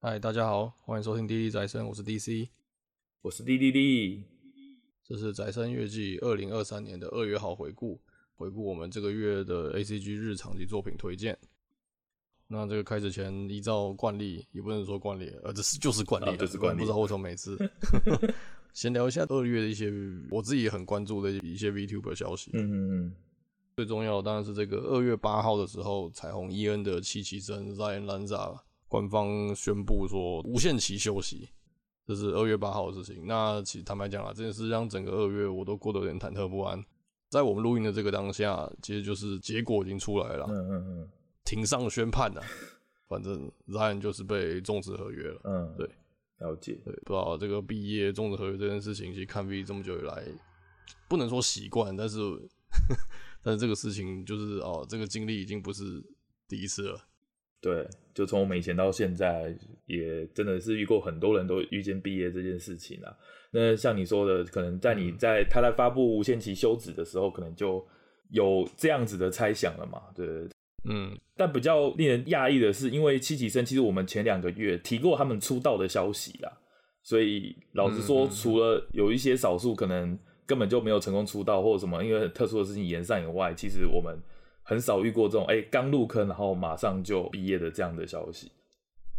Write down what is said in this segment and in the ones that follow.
嗨，大家好，欢迎收听《滴滴宅生》，我是 DC，我是滴滴滴，这是宅生月季二零二三年的二月号回顾，回顾我们这个月的 ACG 日常及作品推荐。那这个开始前，依照惯例，也不能说惯例，呃，这是就是惯例，哦、就是惯例，不知道为什么每次 先聊一下二月的一些我自己也很关注的一些 VTuber 消息。嗯嗯嗯。最重要的当然是这个二月八号的时候，彩虹伊恩的七七生 Zion Lanza 官方宣布说无限期休息，这是二月八号的事情。那其实坦白讲啊，这件事让整个二月我都过得有点忐忑不安。在我们录音的这个当下，其实就是结果已经出来了，嗯嗯嗯，庭上宣判了，反正 Zion 就是被终止合约了。嗯，对，了解。对，不知道这个毕业终止合约这件事情，其实看 V 这么久以来，不能说习惯，但是。但是这个事情就是哦，这个经历已经不是第一次了。对，就从我们以前到现在，也真的是遇过很多人都遇见毕业这件事情啊。那像你说的，可能在你在他在发布无限期休止的时候，可能就有这样子的猜想了嘛？对，嗯。但比较令人讶异的是，因为七级生其实我们前两个月提过他们出道的消息啦，所以老实说，除了有一些少数可能。根本就没有成功出道或者什么，因为很特殊的事情延上以外，其实我们很少遇过这种哎刚入坑然后马上就毕业的这样的消息。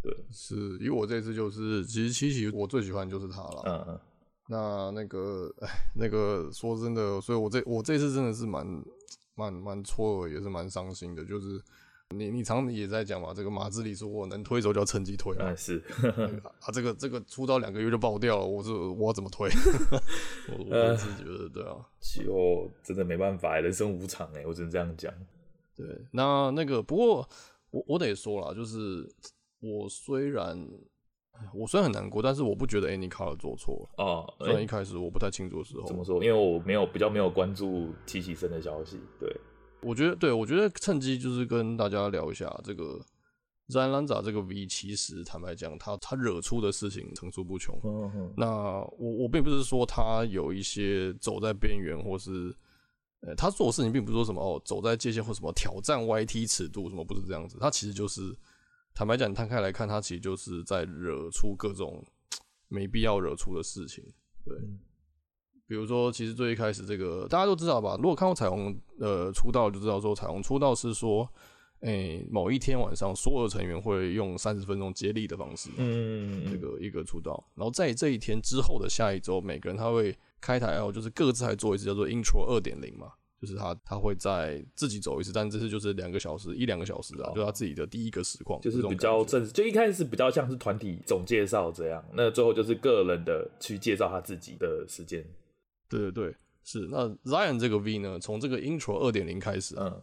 对，是因为我这次就是其实七喜我最喜欢就是他了。嗯嗯。那那个哎 那个说真的，所以我这我这次真的是蛮蛮蛮错愕，也是蛮伤心的，就是。你你常常也在讲嘛，这个马自里说我能推走就要趁机推嘛，是 啊，这个这个出道两个月就爆掉了，我是我怎么推？我我自己觉得对啊，就真的没办法，人生无常哎，我只能这样讲。对，那那个不过我我得说了，就是我虽然我虽然很难过，但是我不觉得 Anycar 做错啊。虽然一开始我不太清楚的时候，怎么说？因为我没有比较没有关注七期生的消息，对。我觉得，对，我觉得趁机就是跟大家聊一下这个 Zion Lanza 这个 V，其实坦白讲，他他惹出的事情层出不穷。嗯嗯。那我我并不是说他有一些走在边缘，或是呃，他做的事情并不是说什么哦，走在界限或什么挑战 YT 尺度什么，不是这样子。他其实就是坦白讲，你摊开来看，他其实就是在惹出各种没必要惹出的事情。对。嗯比如说，其实最一开始这个大家都知道吧？如果看过彩虹呃出道，就知道说彩虹出道是说，哎、欸，某一天晚上，所有的成员会用三十分钟接力的方式，嗯，这个一个出道。然后在这一天之后的下一周，每个人他会开台后，就是各自还做一次叫做 Intro 二点零嘛，就是他他会在自己走一次，但这次就是两个小时一两个小时啊，就他自己的第一个实况，就是比较正式，就一开始是比较像是团体总介绍这样，那最后就是个人的去介绍他自己的时间。对对对，是那 Zion 这个 V 呢，从这个 Intro 二点零开始，嗯，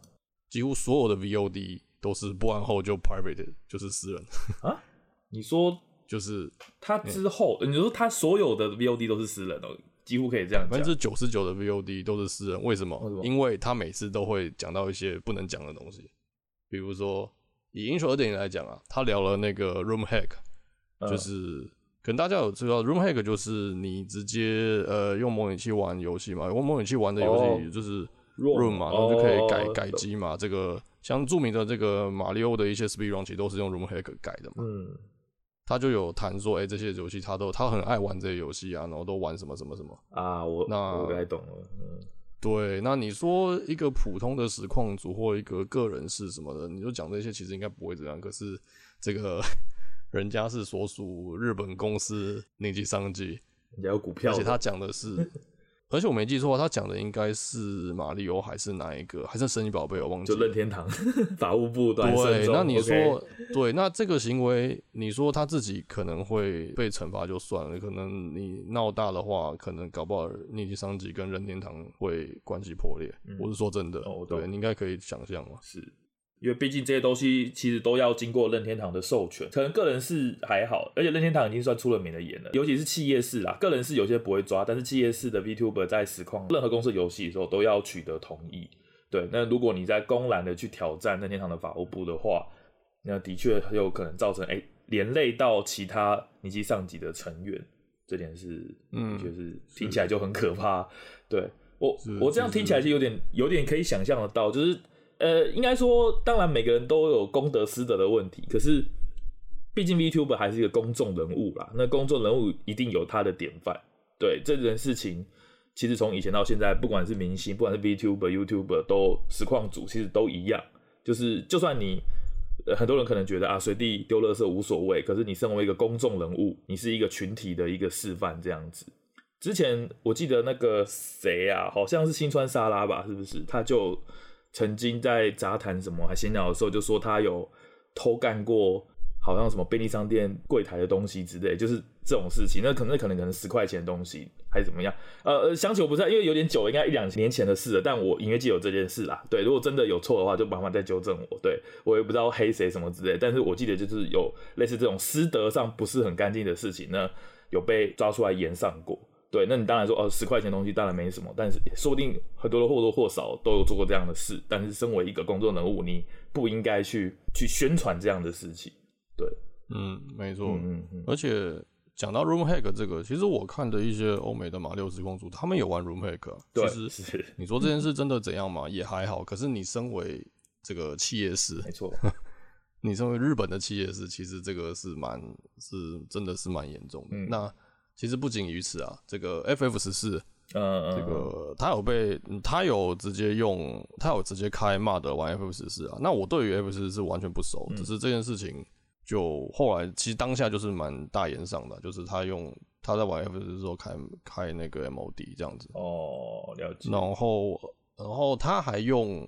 几乎所有的 VOD 都是播完后就 private，就是私人啊。你说就是他之后，嗯、你说他所有的 VOD 都是私人哦，几乎可以这样讲，百分之九十九的 VOD 都是私人。为什么？因为他每次都会讲到一些不能讲的东西，比如说以 Intro 二点零来讲啊，他聊了那个 Room Hack，就是。嗯可能大家有知道，Room Hack 就是你直接呃用模拟器玩游戏嘛，用模拟器玩的游戏就是 Room 嘛，oh, 然后就可以改、oh, 改机嘛。这个像著名的这个马里奥的一些 Speed Run 其实都是用 Room Hack 改的嘛。嗯，他就有谈说，哎、欸，这些游戏他都他很爱玩这些游戏啊，然后都玩什么什么什么啊。我那我该懂了。嗯，对，那你说一个普通的实况组或一个个人是什么的，你就讲这些，其实应该不会这样。可是这个。人家是所属日本公司尼基商机，人家有股票，而且他讲的是，而且我没记错，他讲的应该是马里欧还是哪一个，还是神奇宝贝？我忘记了。就任天堂法务部对，那你说对，那这个行为，你说他自己可能会被惩罚就算了，可能你闹大的话，可能搞不好尼基桑吉跟任天堂会关系破裂。嗯、我是说真的，哦、对，你应该可以想象嘛，是。因为毕竟这些东西其实都要经过任天堂的授权，可能个人是还好，而且任天堂已经算出了名的严了，尤其是企业式啦，个人是有些不会抓，但是企业式的 VTuber 在实况任何公司游戏的时候都要取得同意。对，那如果你在公然的去挑战任天堂的法务部的话，那的确很有可能造成哎、欸、连累到其他尼基上级的成员，这点是嗯，就是听起来就很可怕。对我我这样听起来是有点有点可以想象得到，就是。呃，应该说，当然每个人都有公德私德的问题，可是毕竟 VTuber 还是一个公众人物啦，那公众人物一定有他的典范。对这件事情，其实从以前到现在，不管是明星，不管是 VTuber、YouTuber，都实况组其实都一样，就是就算你。很多人可能觉得啊，随地丢垃圾无所谓。可是你身为一个公众人物，你是一个群体的一个示范，这样子。之前我记得那个谁啊，好像是新川沙拉吧，是不是？他就曾经在杂谈什么还闲聊的时候，就说他有偷干过。好像什么便利商店柜台的东西之类，就是这种事情。那可能可能可能十块钱东西还是怎么样？呃，想起我不知道，因为有点久，应该一两年前的事了。但我隐约记得有这件事啦。对，如果真的有错的话，就麻烦再纠正我。对，我也不知道黑谁什么之类，但是我记得就是有类似这种师德上不是很干净的事情呢，有被抓出来严上过。对，那你当然说哦，十块钱的东西当然没什么，但是说不定很多人或多或少都有做过这样的事。但是身为一个公众人物，你不应该去去宣传这样的事情。对，嗯，没错，嗯嗯，而且讲到 Room Hack 这个，其实我看的一些欧美的马六实况主，他们也玩 Room Hack，啊。对，其实你说这件事真的怎样嘛，也还好。可是你身为这个企业师，没错，你身为日本的企业师，其实这个是蛮是真的是蛮严重的。嗯、那其实不仅于此啊，这个 FF 十四，嗯，这个他有被他有直接用，他有直接开 mod 玩 FF 十四啊。那我对于 FF 十四是完全不熟，嗯、只是这件事情。就后来，其实当下就是蛮大言上的，就是他用他在玩 FF 的时候开开那个 MOD 这样子。哦，了解。然后，然后他还用，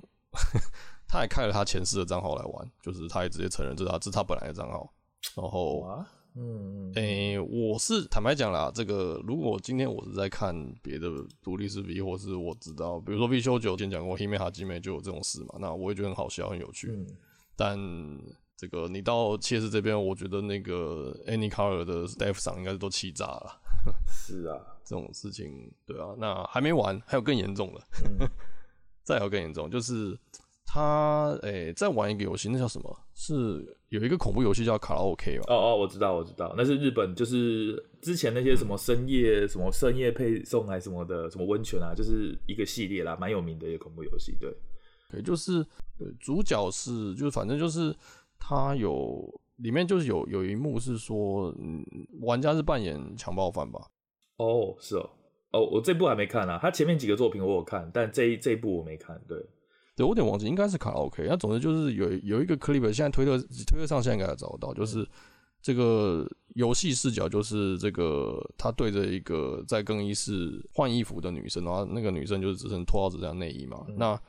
他还开了他前世的账号来玩，就是他也直接承认这是他这是他本来的账号。然后，嗯，诶、欸，我是坦白讲啦，这个如果今天我是在看别的独立视频，或是我知道，比如说必修九之前讲过 Hime Hajime 就有这种事嘛，那我也觉得很好笑，很有趣，嗯、但。这个你到切斯这边，我觉得那个 AnyColor 的 staff 上应该是都气炸了。是啊，这种事情，对啊，那还没完，还有更严重的，嗯、再有更严重，就是他诶、欸，在玩一个游戏，那叫什么？是有一个恐怖游戏叫卡拉 OK 吧？哦哦，我知道，我知道，那是日本，就是之前那些什么深夜、嗯、什么深夜配送还是什么的，什么温泉啊，就是一个系列啦，蛮有名的一个恐怖游戏。对，对，就是对主角是，就是反正就是。他有里面就是有有一幕是说，嗯，玩家是扮演强暴犯吧？哦，是哦，哦，我这部还没看啊。他前面几个作品我有看，但这一这一部我没看。对，对我有点忘记，应该是卡拉 OK。那总之就是有有一个 clip，现在推特推特上现在应该找得到，就是这个游戏视角，就是这个他对着一个在更衣室换衣服的女生，然后那个女生就是只剩脱到只剩内衣嘛，嗯、那。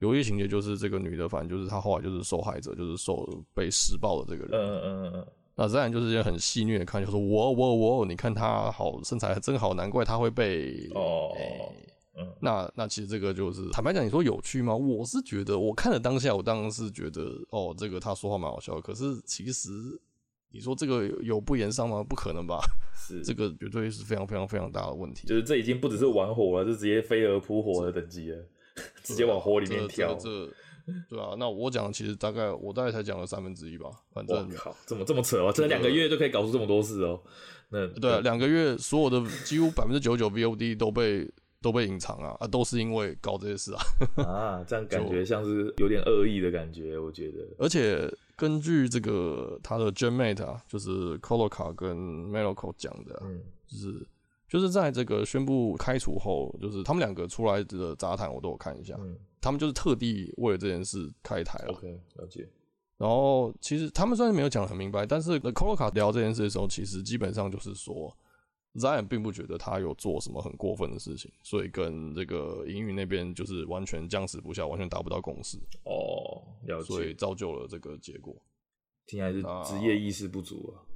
有一个情节就是这个女的，反正就是她后来就是受害者，就是受被施暴的这个人。嗯嗯嗯。那自然就是一些很戏谑的看，就说我我我，你看她好身材真好，难怪她会被哦。欸、嗯。那那其实这个就是坦白讲，你说有趣吗？我是觉得，我看了当下，我当然是觉得哦，这个他说话蛮好笑。可是其实你说这个有不言上吗？不可能吧？是 这个绝对是非常非常非常大的问题。就是这已经不只是玩火了，是直接飞蛾扑火的等级了。直接往火里面跳，这，这，这对啊。那我讲其实大概我大概才讲了三分之一吧，反正靠，怎么这么扯哦？这两个月就可以搞出这么多事哦？那对啊，两个月所有的几乎百分之九十九 VOD 都被都被隐藏啊啊，都是因为搞这些事啊 啊，这样感觉像是有点恶意的感觉，我觉得。而且根据这个他的 Genmate 啊，就是 Colocar 跟 Meloco 讲的，嗯，就是。就是在这个宣布开除后，就是他们两个出来的杂谈，我都有看一下。嗯，他们就是特地为了这件事开台了。OK，了解。然后其实他们虽然没有讲得很明白，但是 The Colocar 聊这件事的时候，其实基本上就是说，Zion 并不觉得他有做什么很过分的事情，所以跟这个营运那边就是完全僵持不下，完全达不到共识。哦，了解。所以造就了这个结果。听起来是职业意识不足啊。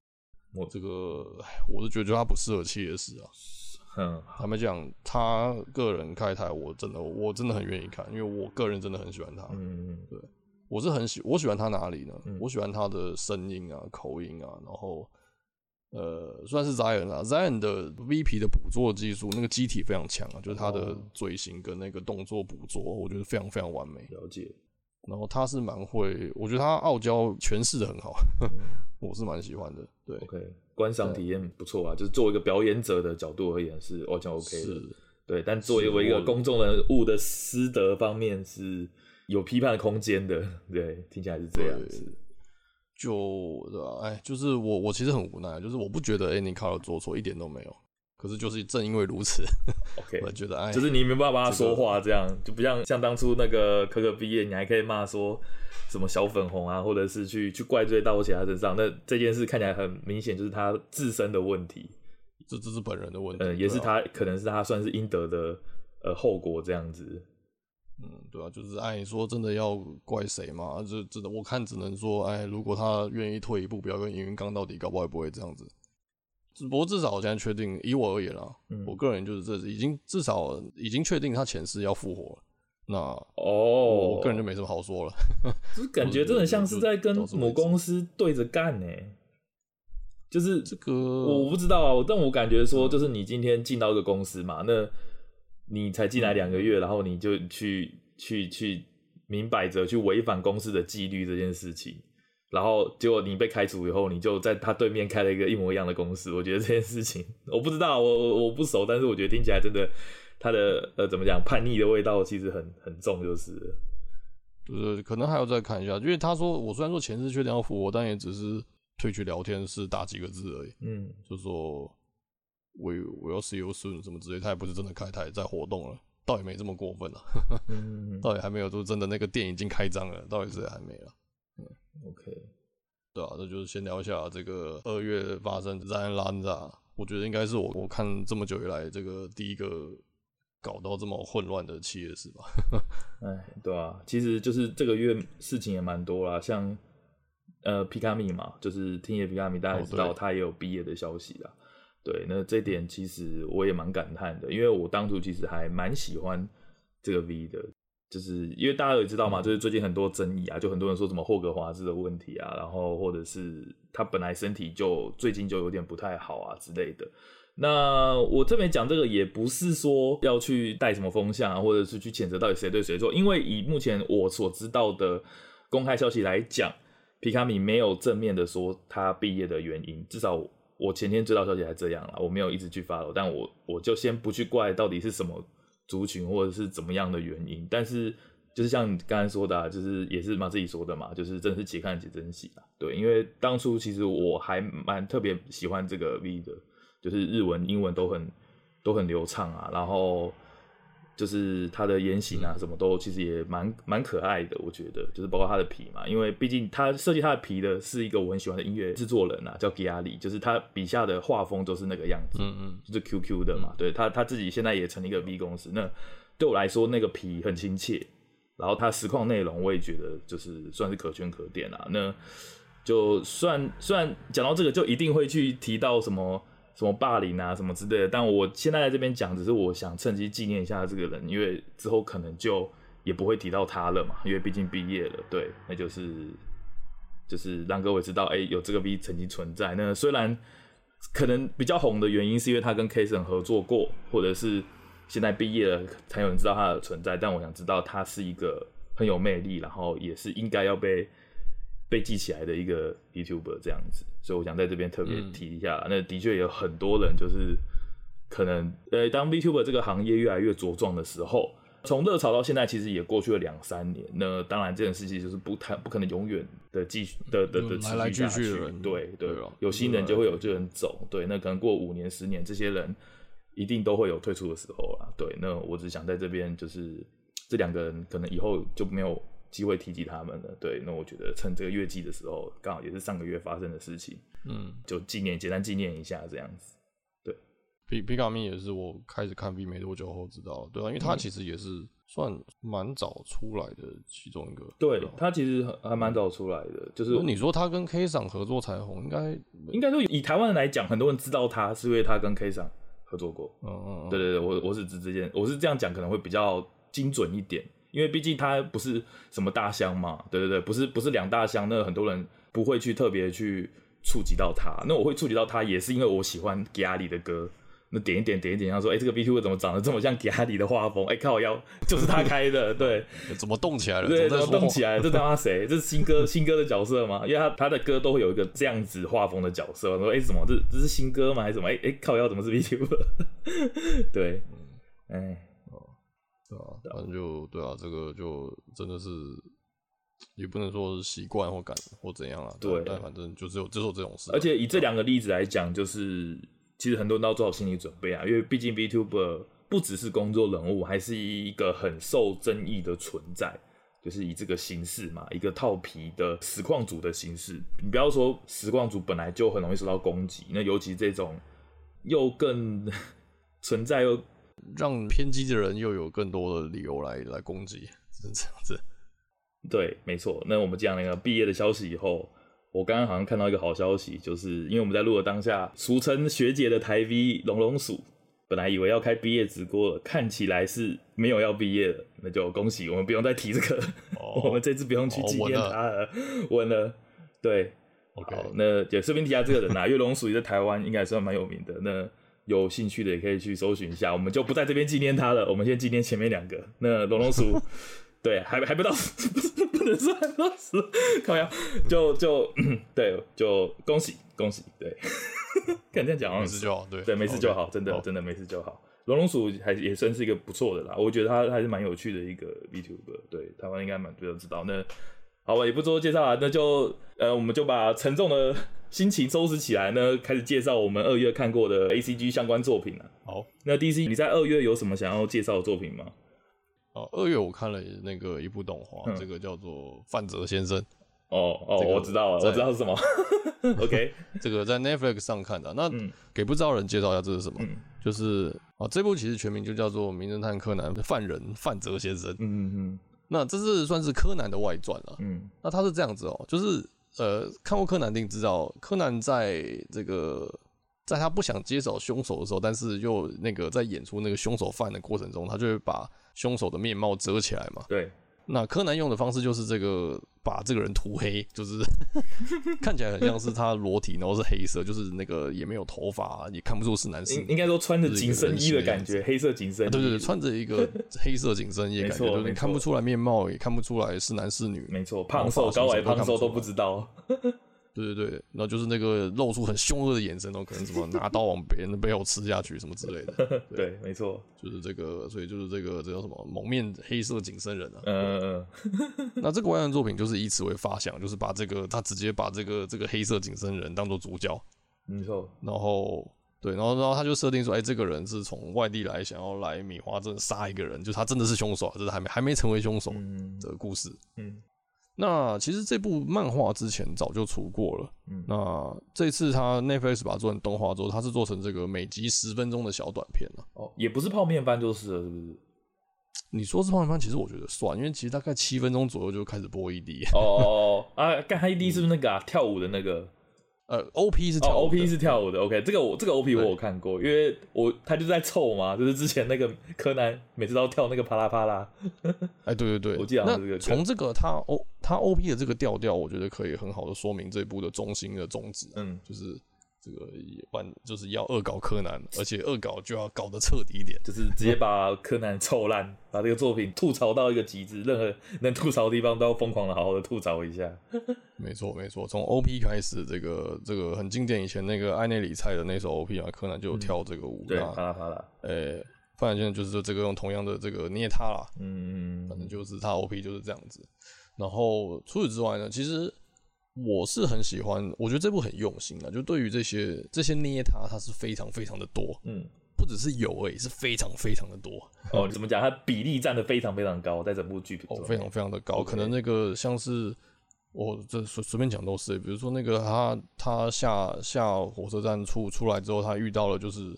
我这个，我是觉得他不适合企业师啊。嗯，他们讲他个人开台，我真的我真的很愿意看，因为我个人真的很喜欢他。嗯嗯，对，我是很喜我喜欢他哪里呢？嗯、我喜欢他的声音啊、口音啊，然后呃，算是 Zion 啊，Zion 的 VP 的捕捉技术，那个机体非常强啊，就是他的嘴型跟那个动作捕捉，我觉得非常非常完美。了解。然后他是蛮会，我觉得他傲娇诠释的很好。嗯 我是蛮喜欢的，对，OK，观赏体验不错啊，就是作为一个表演者的角度而言是完全 OK 的，是对，但作为一个公众人物的师德方面是有批判空间的，对，听起来是这样子。就对吧？哎，就是我我其实很无奈，就是我不觉得 Andy Carroll 做错一点都没有。可是就是正因为如此，OK，我觉得哎，就是你没办法帮他说话，这样、这个、就不像像当初那个可可毕业，你还可以骂说什么小粉红啊，或者是去去怪罪到其他身上。那这件事看起来很明显就是他自身的问题，这这是本人的问题，嗯，也是他、啊、可能是他算是应得的呃后果这样子。嗯，对啊，就是哎，你说真的要怪谁嘛？这真的我看只能说，哎，如果他愿意退一步，不要跟营运刚到底，搞不好也不会这样子。只不过至少我现在确定，以我而言啦，嗯、我个人就是这已经至少已经确定他前世要复活了。那哦，我个人就没什么好说了。就是感觉真的像是在跟母公司对着干呢。就是这个我不知道啊，但我感觉说，就是你今天进到一个公司嘛，那你才进来两个月，然后你就去去去明摆着去违反公司的纪律这件事情。然后结果你被开除以后，你就在他对面开了一个一模一样的公司。我觉得这件事情我不知道，我我我不熟，但是我觉得听起来真的他的呃怎么讲叛逆的味道其实很很重，就是就是可能还要再看一下，因为他说我虽然说前世确定要复活，但也只是退去聊天室打几个字而已。嗯，就说我我要 see you soon 什么之类，他也不是真的开台在活动了，倒也没这么过分了。嗯，倒也还没有说真的那个店已经开张了，倒也是还没了。嗯，OK，对啊，那就是先聊一下这个二月发生的 Zion Lambda，我觉得应该是我我看这么久以来这个第一个搞到这么混乱的企业是吧？哎，对啊，其实就是这个月事情也蛮多啦，像呃皮卡米嘛，就是听野皮卡米，大家也知道他也有毕业的消息啦。对，那这点其实我也蛮感叹的，因为我当初其实还蛮喜欢这个 V 的。就是因为大家也知道嘛，就是最近很多争议啊，就很多人说什么霍格华兹的问题啊，然后或者是他本来身体就最近就有点不太好啊之类的。那我特别讲这个也不是说要去带什么风向啊，或者是去谴责到底谁对谁错，因为以目前我所知道的公开消息来讲，皮卡米没有正面的说他毕业的原因，至少我前天知道消息还这样了，我没有一直去 follow，但我我就先不去怪到底是什么。族群或者是怎么样的原因，但是就是像你刚才说的，啊，就是也是嘛自己说的嘛，就是真的是且看且珍惜啊。对，因为当初其实我还蛮特别喜欢这个 V 的，就是日文、英文都很都很流畅啊，然后。就是他的言行啊，什么都其实也蛮蛮可爱的，我觉得，就是包括他的皮嘛，因为毕竟他设计他的皮的是一个我很喜欢的音乐制作人啊，叫吉亚里，就是他笔下的画风都是那个样子，嗯嗯，就是 QQ 的嘛，对他他自己现在也成立一个 V 公司，那对我来说那个皮很亲切，然后他实况内容我也觉得就是算是可圈可点啊，那就算虽然讲到这个就一定会去提到什么。什么霸凌啊，什么之类的，但我现在在这边讲，只是我想趁机纪念一下这个人，因为之后可能就也不会提到他了嘛，因为毕竟毕业了，对，那就是就是让各位知道，哎、有这个 V 曾经存在。那虽然可能比较红的原因是因为他跟 Kason 合作过，或者是现在毕业了才有人知道他的存在，但我想知道他是一个很有魅力，然后也是应该要被。被记起来的一个 YouTuber 这样子，所以我想在这边特别提一下。嗯、那的确有很多人就是可能，呃，当 YouTuber 这个行业越来越茁壮的时候，从热潮到现在其实也过去了两三年。那当然这件事情就是不太不可能永远的继续的的的持续下去。对对，对有新人就会有旧人走。对，那可能过五年十年，这些人一定都会有退出的时候啊。对，那我只想在这边就是这两个人可能以后就没有。机会提及他们了，对，那我觉得趁这个月季的时候，刚好也是上个月发生的事情，嗯，就纪念，简单纪念一下这样子。对，皮皮卡米也是我开始看 V 没多久后知道，对啊，因为他其实也是算蛮早出来的其中一个，对，对他其实还蛮早出来的，就是你说他跟 K 赏合作才红，应该应该说以台湾人来讲，很多人知道他是因为他跟 K 赏合作过，嗯嗯，对对对，我我是指这件，我是这样讲可能会比较精准一点。因为毕竟他不是什么大香嘛，对对对，不是不是两大香，那很多人不会去特别去触及到他。那我会触及到他，也是因为我喜欢 GALI 的歌。那点一点点一点，他说：“哎、欸，这个 VTuber 怎么长得这么像 GALI 的画风？哎、欸，靠腰就是他开的，对，怎么动起来了？对，怎么动起来了？这他妈谁？这是新歌 新歌的角色吗？因为他他的歌都会有一个这样子画风的角色。我说：哎、欸，什么？这这是新歌吗？还是什么？哎、欸、哎、欸，靠腰怎么是 VTuber？对，哎。”对啊，反正就对啊，这个就真的是也不能说是习惯或感或怎样啊。对，但反正就只有只有这种事。而且以这两个例子来讲，就是其实很多人都要做好心理准备啊，因为毕竟 VTuber 不只是工作人物，还是一个很受争议的存在。就是以这个形式嘛，一个套皮的实况组的形式。你不要说实况组本来就很容易受到攻击，那尤其这种又更 存在又让偏激的人又有更多的理由来来攻击，是这样子。对，没错。那我们讲那个毕业的消息以后，我刚刚好像看到一个好消息，就是因为我们在录的当下，俗称学姐的台 V 龙龙鼠。本来以为要开毕业直播了，看起来是没有要毕业了，那就恭喜我们不用再提这个，oh, 我们这次不用去纪念他了，稳、oh, 了，了，对，OK，好，那也顺便提下这个人啊，因为龙属于在台湾应该也算蛮有名的，那有兴趣的也可以去搜寻一下，我们就不在这边纪念他了，我们先纪念前面两个，那龙龙鼠，对，还还不到，不能说还不到死，靠呀，就就对，就恭喜恭喜，对。敢这样讲，没事就好。对对，没事就好，真的.真的没事就好。龙龙鼠还也算是一个不错的啦，我觉得他还是蛮有趣的一个 VTuber。对，台湾应该蛮多人知道。那好吧，也不多介绍了，那就呃，我们就把沉重的心情收拾起来呢，开始介绍我们二月看过的 ACG 相关作品了。好，那 DC 你在二月有什么想要介绍的作品吗？哦，二月我看了那个一部动画，嗯，这个叫做《范泽先生》。哦哦，这个、我知道了，我知道是什么。OK，这个在 Netflix 上看的。那给不知道人介绍一下这是什么？嗯、就是啊，这部其实全名就叫做《名侦探柯南：犯人范泽先生》。嗯嗯嗯。那这是算是柯南的外传了。嗯。那他是这样子哦，就是呃，看过柯南一定知道，柯南在这个在他不想接手凶手的时候，但是又那个在演出那个凶手犯的过程中，他就会把凶手的面貌遮起来嘛。对。那柯南用的方式就是这个，把这个人涂黑，就是 看起来很像是他裸体，然后是黑色，就是那个也没有头发，也看不出是男生。应该说穿着紧身衣的感觉，黑色紧身衣。对对对，穿着一个 黑色紧身衣，感觉就是你看不出来面貌，也看不出来是男是女。没错，胖瘦高矮胖瘦都不知道。对对对，然后就是那个露出很凶恶的眼神，然后可能什么拿刀往别人的背后吃下去什么之类的。对，对没错，就是这个，所以就是这个，这叫什么蒙面黑色紧身人啊。嗯嗯嗯。那这个外传作品就是以此为发想，就是把这个他直接把这个这个黑色紧身人当做主角。没错。然后对，然后然后他就设定说，哎，这个人是从外地来，想要来米花镇杀一个人，就是他真的是凶手，就是还没还没成为凶手的故事。嗯。嗯那其实这部漫画之前早就出过了，嗯，那这次他 Netflix 把它做成动画之后，它是做成这个每集十分钟的小短片了，哦，也不是泡面番就是了，是不是？你说是泡面番，其实我觉得算，因为其实大概七分钟左右就开始播 ED，哦哦哦，啊，干他 ED 是不是那个啊，跳舞的那个？呃，OP 是跳舞、哦、OP 是跳舞的，OK，这个我这个 OP 我有看过，因为我他就在凑嘛，就是之前那个柯南每次都要跳那个啪啦啪啦，哎，对对对，我记得那从这个他 O 他 OP 的这个调调，我觉得可以很好的说明这一部的中心的宗旨，嗯，就是。这个也完就是要恶搞柯南，而且恶搞就要搞得彻底一点，就是直接把柯南臭烂，把这个作品吐槽到一个极致，任何能吐槽的地方都要疯狂的好好的吐槽一下。没错没错，从 OP 开始，这个这个很经典，以前那个艾内里菜的那首 OP 啊，柯南就有跳这个舞，嗯、对，啪啦啪啦。诶、欸，反正就是这个用同样的这个捏他啦，嗯嗯，反正就是他 OP 就是这样子。然后除此之外呢，其实。我是很喜欢，我觉得这部很用心啊，就对于这些这些捏他，他是非常非常的多，嗯，不只是有而已，是非常非常的多。哦，你怎么讲？它比例占的非常非常高，在整部剧里，哦，非常非常的高。可能那个像是我这随随便讲都是，比如说那个他他下下火车站出出来之后，他遇到了就是。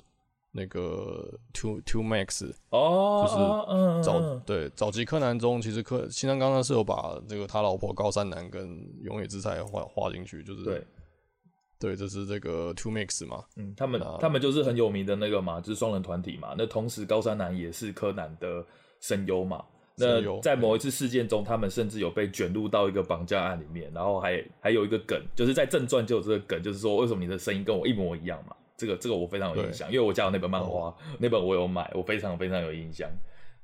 那个 Two Two Max 哦，就是早对早期柯南中，其实柯新山刚刚是有把这个他老婆高山南跟永野之菜画画进去，就是对对，这是这个 Two Max 嘛，嗯，他们他们就是很有名的那个嘛，就是双人团体嘛。那同时高山南也是柯南的声优嘛。那在某一次事件中，他们甚至有被卷入到一个绑架案里面，然后还还有一个梗，就是在正传就有这个梗，就是说为什么你的声音跟我一模一样嘛。这个这个我非常有印象，因为我家有那本漫画，哦，那本我有买，我非常非常有印象。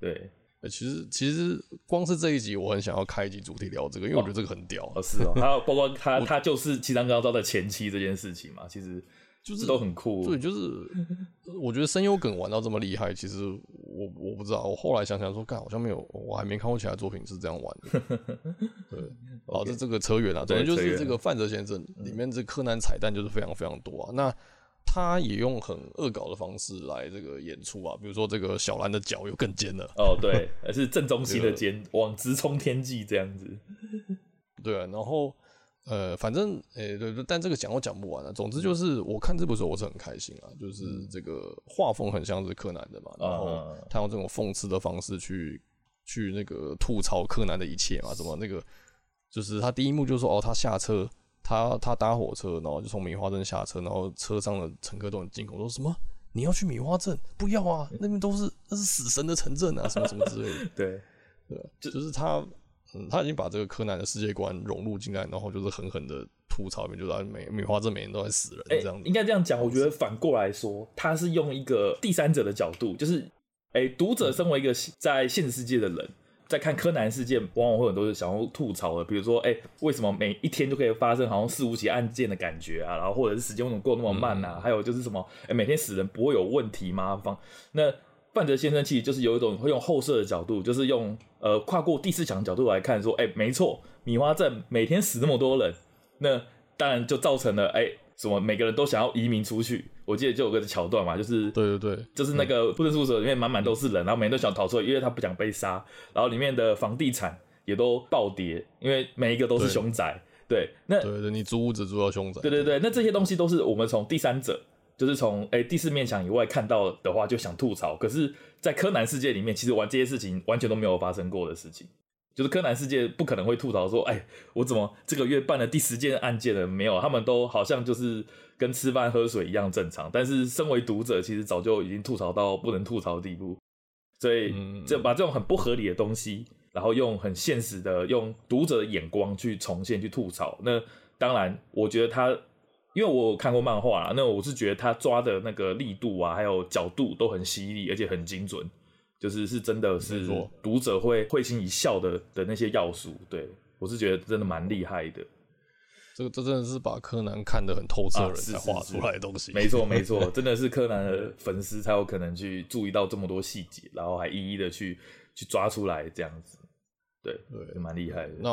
对，其实其实光是这一集，我很想要开一集主题聊这个，因为我觉得这个很屌。哦，是哦，还有包括 他他就是七张高招的前期这件事情嘛，其实就是都很酷。对，就是我觉得声优梗玩到这么厉害，其实我我不知道。我后来想想说，干好像没有，我还没看过其他作品是这样玩的。对，好，这这个扯远了，总之就是这个范泽先生里面这柯南彩蛋就是非常非常多啊。那他也用很恶搞的方式来这个演出啊，比如说这个小兰的脚又更尖了哦，对，是正中心的尖，往直冲天际这样子。对啊，然后呃，反正诶、欸，对对，但这个讲我讲不完了、啊。总之就是我看这部时候我是很开心啊，就是这个画风很像是柯南的嘛，然后他用这种讽刺的方式去去那个吐槽柯南的一切嘛，什么那个就是他第一幕就说哦，他下车。他他搭火车，然后就从米花镇下车，然后车上的乘客都很惊恐，说什么你要去米花镇？不要啊，那边都是那是死神的城镇啊，什么什么之类的。对对，就是他，嗯，他已经把这个柯南的世界观融入进来，然后就是狠狠的吐槽，就是每米花镇每天都在死人这样子。欸、应该这样讲，我觉得反过来说，他是用一个第三者的角度，就是哎、欸，读者身为一个在现实世界的人。在看柯南事件，往往会很多是想要吐槽的，比如说，哎、欸，为什么每一天都可以发生好像四五起案件的感觉啊？然后或者是时间为什么过那么慢啊？嗯、还有就是什么，哎、欸，每天死人不会有问题吗？方那范泽先生其实就是有一种会用后设的角度，就是用呃跨过第四墙角度来看，说，哎、欸，没错，米花镇每天死那么多人，那当然就造成了，哎、欸。什么？每个人都想要移民出去。我记得就有个桥段嘛，就是对对对，就是那个不正宿舍里面满满都是人，然后每人都想逃出来，因为他不想被杀。然后里面的房地产也都暴跌，因为每一个都是凶宅。对，那对对，你租屋子租到凶宅。对对对，那这些东西都是我们从第三者，就是从哎第四面墙以外看到的话，就想吐槽。可是，在柯南世界里面，其实玩这些事情完全都没有发生过的事情。就是柯南世界不可能会吐槽说，哎，我怎么这个月办了第十件案件了？没有，他们都好像就是跟吃饭喝水一样正常。但是身为读者，其实早就已经吐槽到不能吐槽的地步。所以，这把这种很不合理的东西，然后用很现实的用读者的眼光去重现、去吐槽。那当然，我觉得他，因为我看过漫画啦，那我是觉得他抓的那个力度啊，还有角度都很犀利，而且很精准。就是是真的是读者会会心一笑的的那些要素，对，我是觉得真的蛮厉害的。这个这真的是把柯南看得很透彻的人才画出来的东西。没错没错，真的是柯南的粉丝才有可能去注意到这么多细节，然后还一一的去去抓出来这样子。对对，蛮厉害的。那。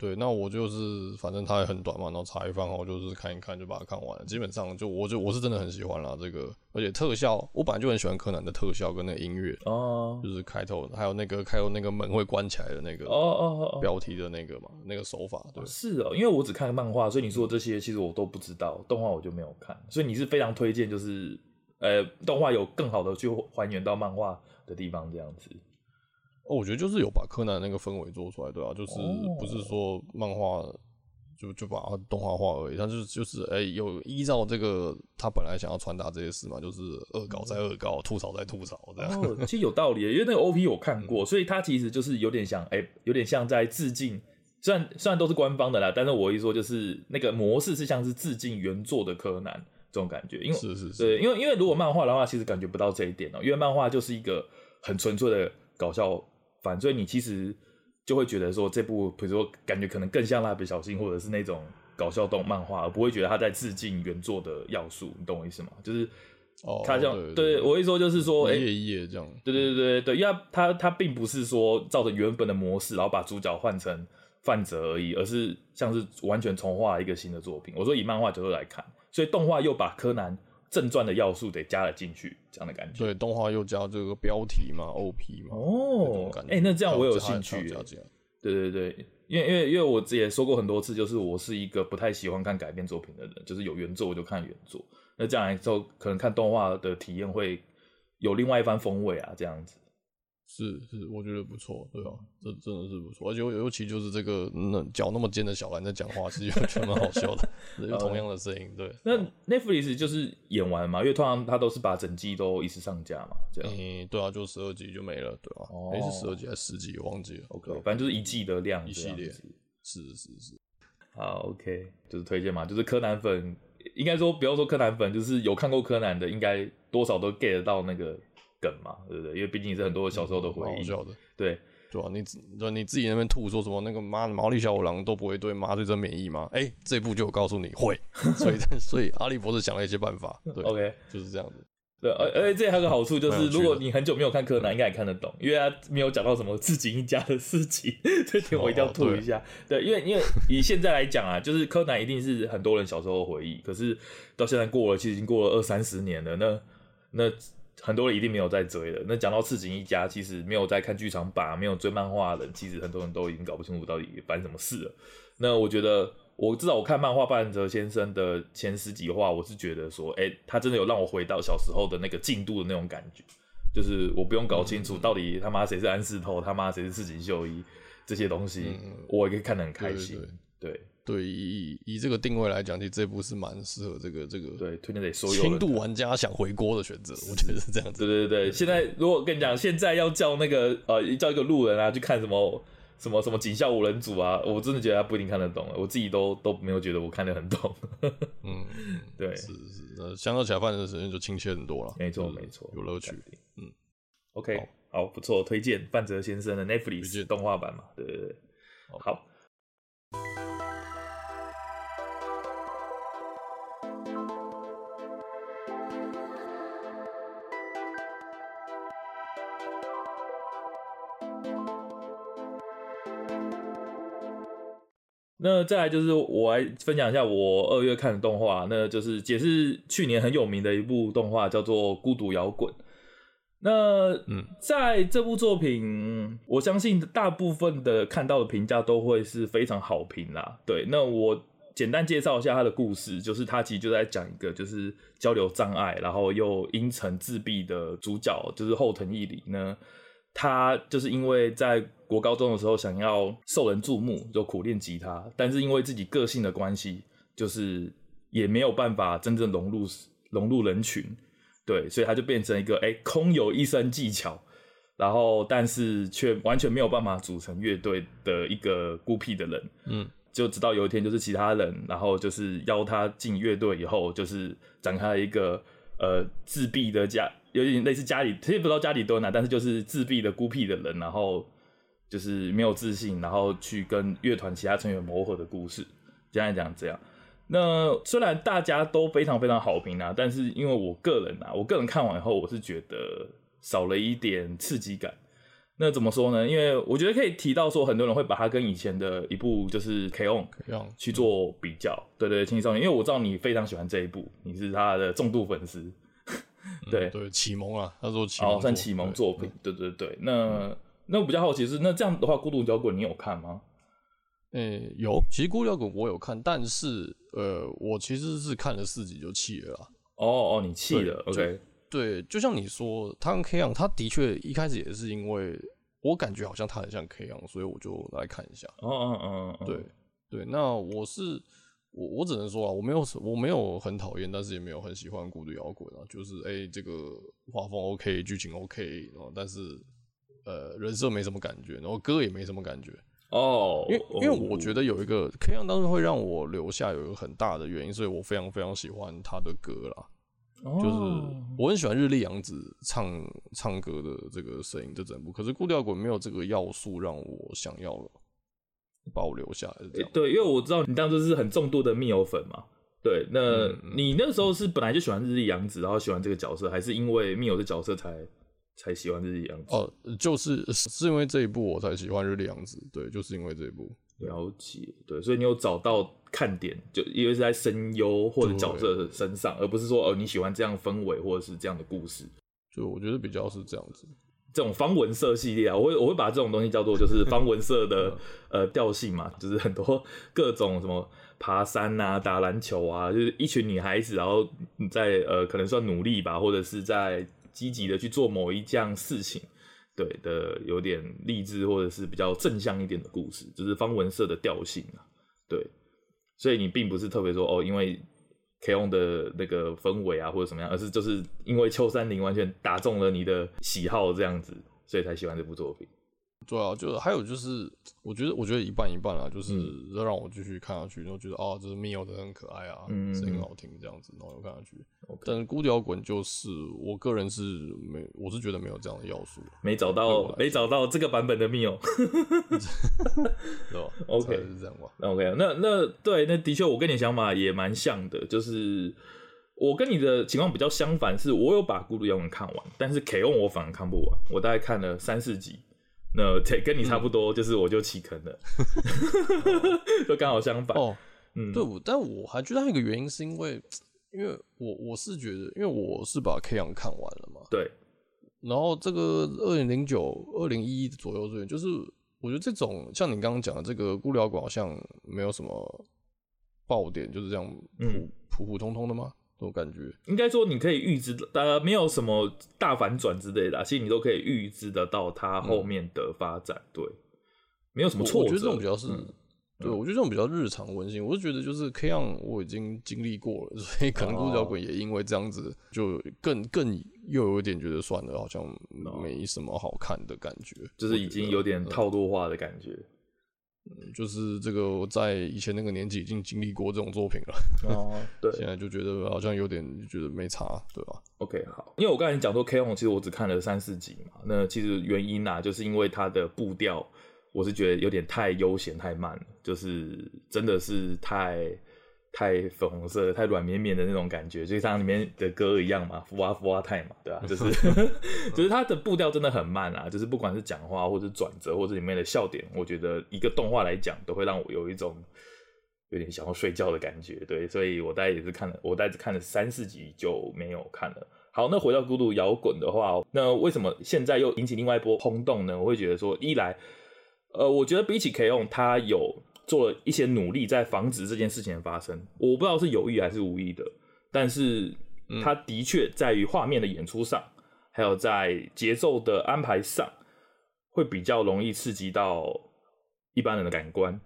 对，那我就是反正它也很短嘛，然后茶一饭后就是看一看就把它看完了。基本上就我就我是真的很喜欢啦这个，而且特效我本来就很喜欢柯南的特效跟那个音乐哦，就是开头还有那个开头那个门会关起来的那个哦哦哦标题的那个嘛那个手法对。是哦，因为我只看漫画，所以你说这些其实我都不知道，动画我就没有看，所以你是非常推荐就是呃动画有更好的去还原到漫画的地方这样子。哦，我觉得就是有把柯南那个氛围做出来，对啊，就是不是说漫画就就把它动画化而已，他就是就是哎、欸，有依照这个他本来想要传达这些事嘛，就是恶搞再恶搞，吐槽再吐槽这样。哦，其实有道理，因为那个 OP 我看过，所以他其实就是有点像哎、欸，有点像在致敬，虽然虽然都是官方的啦，但是我一说就是那个模式是像是致敬原作的柯南这种感觉，因为是是是，对，因为因为如果漫画的话，其实感觉不到这一点哦、喔，因为漫画就是一个很纯粹的搞笑。反正你其实就会觉得说，这部比如说感觉可能更像蜡笔小新或者是那种搞笑动漫画，而不会觉得他在致敬原作的要素，你懂我意思吗？就是哦，他这样，对，我一说就是说，哎，一页一页这样，对对对对对，因为他他并不是说照着原本的模式，然后把主角换成范泽而已，而是像是完全重画一个新的作品。我说以漫画角度来看，所以动画又把柯南。正传的要素得加了进去，这样的感觉。对，动画又加这个标题嘛，OP 嘛。哦，哎、欸，那这样我有兴趣。对对对，因为因为因为我也说过很多次，就是我是一个不太喜欢看改编作品的人，就是有原作我就看原作。那这样来之后，可能看动画的体验会有另外一番风味啊，这样子。是是，我觉得不错，对吧、啊？这真的是不错，而且尤其就是这个那脚那么尖的小兰在讲话，其实我觉得蛮好笑的，有同样的声音。对，那 Netflix 就是演完嘛，因为通常他都是把整季都一次上架嘛，这样。嗯，对啊，就十二集就没了，对吧、啊？哎、哦，是十二集还是十集？我忘记了。OK，反正就是一季的量，一系列。是是是。好，OK，就是推荐嘛，就是柯南粉，应该说不要说柯南粉，就是有看过柯南的，应该多少都 get 到那个。梗嘛，对不对？因为毕竟是很多小时候的回忆。好笑的，对对吧？你对你自己那边吐说什么那个妈的毛利小五郎都不会对麻醉针免疫吗？哎、欸，这一部就有告诉你会，所以所以阿笠博士想了一些办法。对，OK，就是这样子。对，而而且这还有个好处就是，如果你很久没有看柯南，应该也看得懂，因为他没有讲到什么自己一家的事情，这点我一定要吐一下。哦、对，对，因为因为以现在来讲啊，就是柯南一定是很多人小时候的回忆，可是到现在过了，其实已经过了二三十年了，那那很多人一定没有在追了。那讲到赤井一家，其实没有在看剧场版、没有追漫画的人，其实很多人都已经搞不清楚到底发生什么事了。那我觉得。我至少我看漫画半泽先生的前十几话，我是觉得说，哎、欸，他真的有让我回到小时候的那个进度的那种感觉，就是我不用搞清楚到底他妈谁是安室透，他妈谁是赤井秀一这些东西，嗯、我也可以看得很开心。对，对，以以这个定位来讲，其实这部是蛮适合这个这个对推荐给所有轻度玩家想回锅的选择，我觉得是这样子。对对对，现在如果跟你讲，现在要叫那个呃叫一个路人啊去看什么。什么什么警校五人组啊，我真的觉得他不一定看得懂，我自己都都没有觉得我看得很懂。嗯，对，是是，那相较起来，犯人的时间就亲切很多了。没错没错，有乐趣。嗯，OK，好，好不错，推荐范泽先生的 Netflix 动画版嘛，对对对，好。那再来就是我来分享一下我二月看的动画，那就是也是去年很有名的一部动画，叫做《孤独摇滚》。那嗯，在这部作品，我相信大部分的看到的评价都会是非常好评啦。对，那我简单介绍一下他的故事，就是他其实就在讲一个就是交流障碍，然后又阴沉自闭的主角，就是后藤一里呢。他就是因为在国高中的时候想要受人注目，就苦练吉他，但是因为自己个性的关系，就是也没有办法真正融入融入人群，对，所以他就变成一个哎空有一身技巧，然后但是却完全没有办法组成乐队的一个孤僻的人，嗯，就直到有一天就是其他人，然后就是邀他进乐队以后，就是展开了一个呃自闭的家。有点类似家里，其实不知道家里多难，但是就是自闭的孤僻的人，然后就是没有自信，然后去跟乐团其他成员磨合的故事。简单讲这样。那虽然大家都非常非常好评啊，但是因为我个人啊，我个人看完以后，我是觉得少了一点刺激感。那怎么说呢？因为我觉得可以提到说，很多人会把它跟以前的一部就是《K-ON》去做比较。对对，青少年，因为我知道你非常喜欢这一部，你是他的重度粉丝。对、嗯、对，启蒙啊，他说启蒙，哦，算启蒙作品。对对对，对，那、嗯、那我比较好奇是，那这样的话，《孤独摇滚》你有看吗？诶、欸，有，其实《孤独摇滚》我有看，但是呃，我其实是看了四集就弃了啦。哦哦，你弃了？OK，对，就像你说，他跟 K-ON，他的确一开始也是因为我感觉好像他很像 K-ON，所以我就来看一下。哦哦哦，对对，那我是。我我只能说啊，我没有我没有很讨厌，但是也没有很喜欢孤独摇滚啊。就是哎、欸，这个画风 OK，剧情 OK，然后但是呃人设没什么感觉，然后歌也没什么感觉哦。因为因为我觉得有一个 K-ON 当时会让我留下有一个很大的原因，所以我非常非常喜欢他的歌啦。哦、就是我很喜欢日笠阳子唱唱歌的这个声音这整部，可是孤独摇滚没有这个要素让我想要了。把我留下来。对，因为我知道你当时是很重度的 Mio 粉嘛。对，那你那时候是本来就喜欢日笠阳子，然后喜欢这个角色，还是因为密友的角色才才喜欢日笠阳子？哦，就是是因为这一部我才喜欢日笠阳子。对，就是因为这一部。了解。对，所以你有找到看点，就因为是在声优或者角色身上，而不是说哦你喜欢这样氛围或者是这样的故事。就我觉得比较是这样子。这种方文社系列啊，我会我会把这种东西叫做就是方文社的 呃调性嘛，就是很多 各种什么爬山啊、打篮球啊，就是一群女孩子，然后在呃可能算努力吧，或者是在积极的去做某一件事情，对的，有点励志或者是比较正向一点的故事，就是方文社的调性啊，对，所以你并不是特别说哦，因为。K-ON 的那个氛围啊，或者什么样，而是就是因为秋山林完全打中了你的喜好这样子，所以才喜欢这部作品。对啊，就是还有就是，我觉得我觉得一半一半啊，就是要让我继续看下去，然后觉得啊，这是 Mio 的很可爱啊，嗯，声音好听这样子，然后又看下去。但是孤独摇滚就是我个人是没，我是觉得没有这样的要素，没找到没找到这个版本的 Mio，对吧？OK 是这样吧？OK，那那对，那的确我跟你想法也蛮像的，就是我跟你的情况比较相反，是我有把孤独摇滚看完，但是 K-ON 我反而看不完，我大概看了三四集。那跟你差不多，嗯、就是我就弃坑了，就刚好相反。哦，嗯，对，但我还觉得还有一个原因是因为，因为我我是觉得，因为我是把 K-ON 看完了嘛，对。然后这个二零零九、二零一一左右这边，就是我觉得这种像你刚刚讲的这个孤聊馆好像没有什么爆点，就是这样普普普通通的吗？这种感觉，应该说你可以预知，呃，没有什么大反转之类的、啊，其实你都可以预知得到它后面的发展。嗯、对，没有什么挫折。我觉得这种比较是，嗯、对我觉得这种比较日常温馨。我是觉得就是 K-ON 我已经经历过了，所以可能孤独摇滚也因为这样子，就更更又有一点觉得算了，好像没什么好看的感觉，就是已经有点套路化的感觉。嗯，就是这个我在以前那个年纪已经经历过这种作品了哦，对，现在就觉得好像有点觉得没差，对吧？OK，好，因为我刚才讲说 K-ON 其实我只看了三四集嘛，那其实原因啊，就是因为它的步调，我是觉得有点太悠闲太慢了，就是真的是太。太粉红色、太软绵绵的那种感觉，就像里面的歌一样嘛，福啊福啊太嘛，对吧、啊？就是，就是它的步调真的很慢啊，就是不管是讲话或者转折，或者里面的笑点，我觉得一个动画来讲，都会让我有一种有点想要睡觉的感觉。对，所以我大概也是看了，我大概只看了三四集就没有看了。好，那回到孤独摇滚的话，那为什么现在又引起另外一波轰动呢？我会觉得说，一来，呃，我觉得比起 K-ON，它有。做了一些努力在防止这件事情的发生，我不知道是有意还是无意的，但是他的确在于画面的演出上，还有在节奏的安排上，会比较容易刺激到一般人的感官。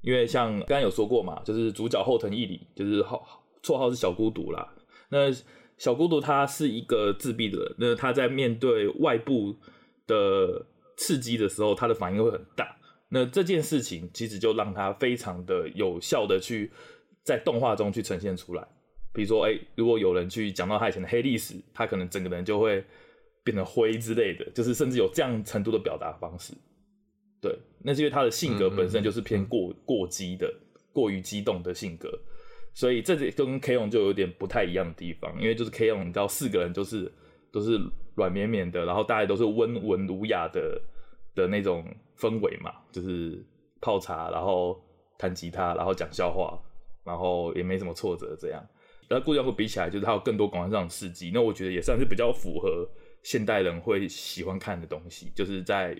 因为像刚刚有说过嘛，就是主角后藤义理，就是号绰号是小孤独啦。那小孤独他是一个自闭的人，那他在面对外部的刺激的时候，他的反应会很大。那这件事情其实就让他非常的有效的去在动画中去呈现出来，比如说，哎，如果有人去讲到他以前的黑历史，他可能整个人就会变成灰之类的，就是甚至有这样程度的表达方式。对，那是因为他的性格本身就是偏过过激的、过于激动的性格，所以这里跟 K-ON 就有点不太一样的地方，因为就是 K-ON 你知道四个人都是都是软绵绵的，然后大家都是温文儒雅的。的那种氛围嘛，就是泡茶，然后弹吉他，然后讲笑话，然后也没什么挫折这样。然后孤独摇滚比起来，就是它有更多广场上的事迹，那我觉得也算是比较符合现代人会喜欢看的东西。就是在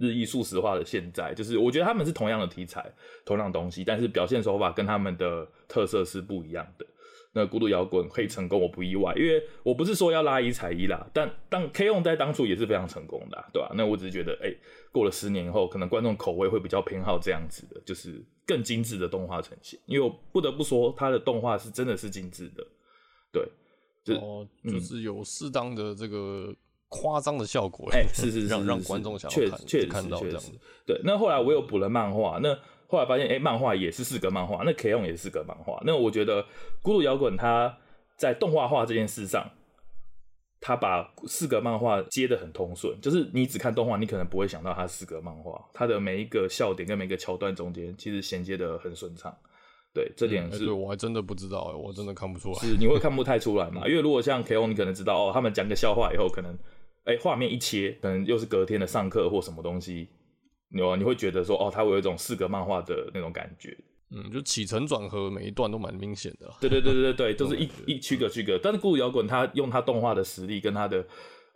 日益速食化的现在，就是我觉得他们是同样的题材，同样的东西，但是表现手法跟他们的特色是不一样的。那孤独摇滚可以成功，我不意外，因为我不是说要拉一踩一啦，但当 K-ON 在当初也是非常成功的，对吧、啊？那我只是觉得，哎、欸，过了十年以后，可能观众口味会比较偏好这样子的，就是更精致的动画呈现。因为我不得不说，它的动画是真的是精致的，对，就哦，就是有适当的这个夸张的效果，哎、欸，是是是，让让观众想要看，确实看到这样子。对，那后来我又补了漫画，那。后来发现，哎、欸，漫画也是四格漫画，那 K-ON 也是四格漫画。那我觉得孤独摇滚它在动画化这件事上，它把四格漫画接得很通顺，就是你只看动画，你可能不会想到它是四格漫画。它的每一个笑点跟每一个桥段中间，其实衔接的很顺畅。对，这点是、嗯欸、对我还真的不知道，我真的看不出来。是你会看不太出来嘛？因为如果像 K-ON，你可能知道哦，他们讲个笑话以后，可能哎画面一切，可能又是隔天的上课或什么东西。有啊，你会觉得说哦，它会有一种四格漫画的那种感觉，嗯，就起承转合每一段都蛮明显的。对对对对对，都 是一一区隔区隔。但是孤独摇滚它用它动画的实力跟它的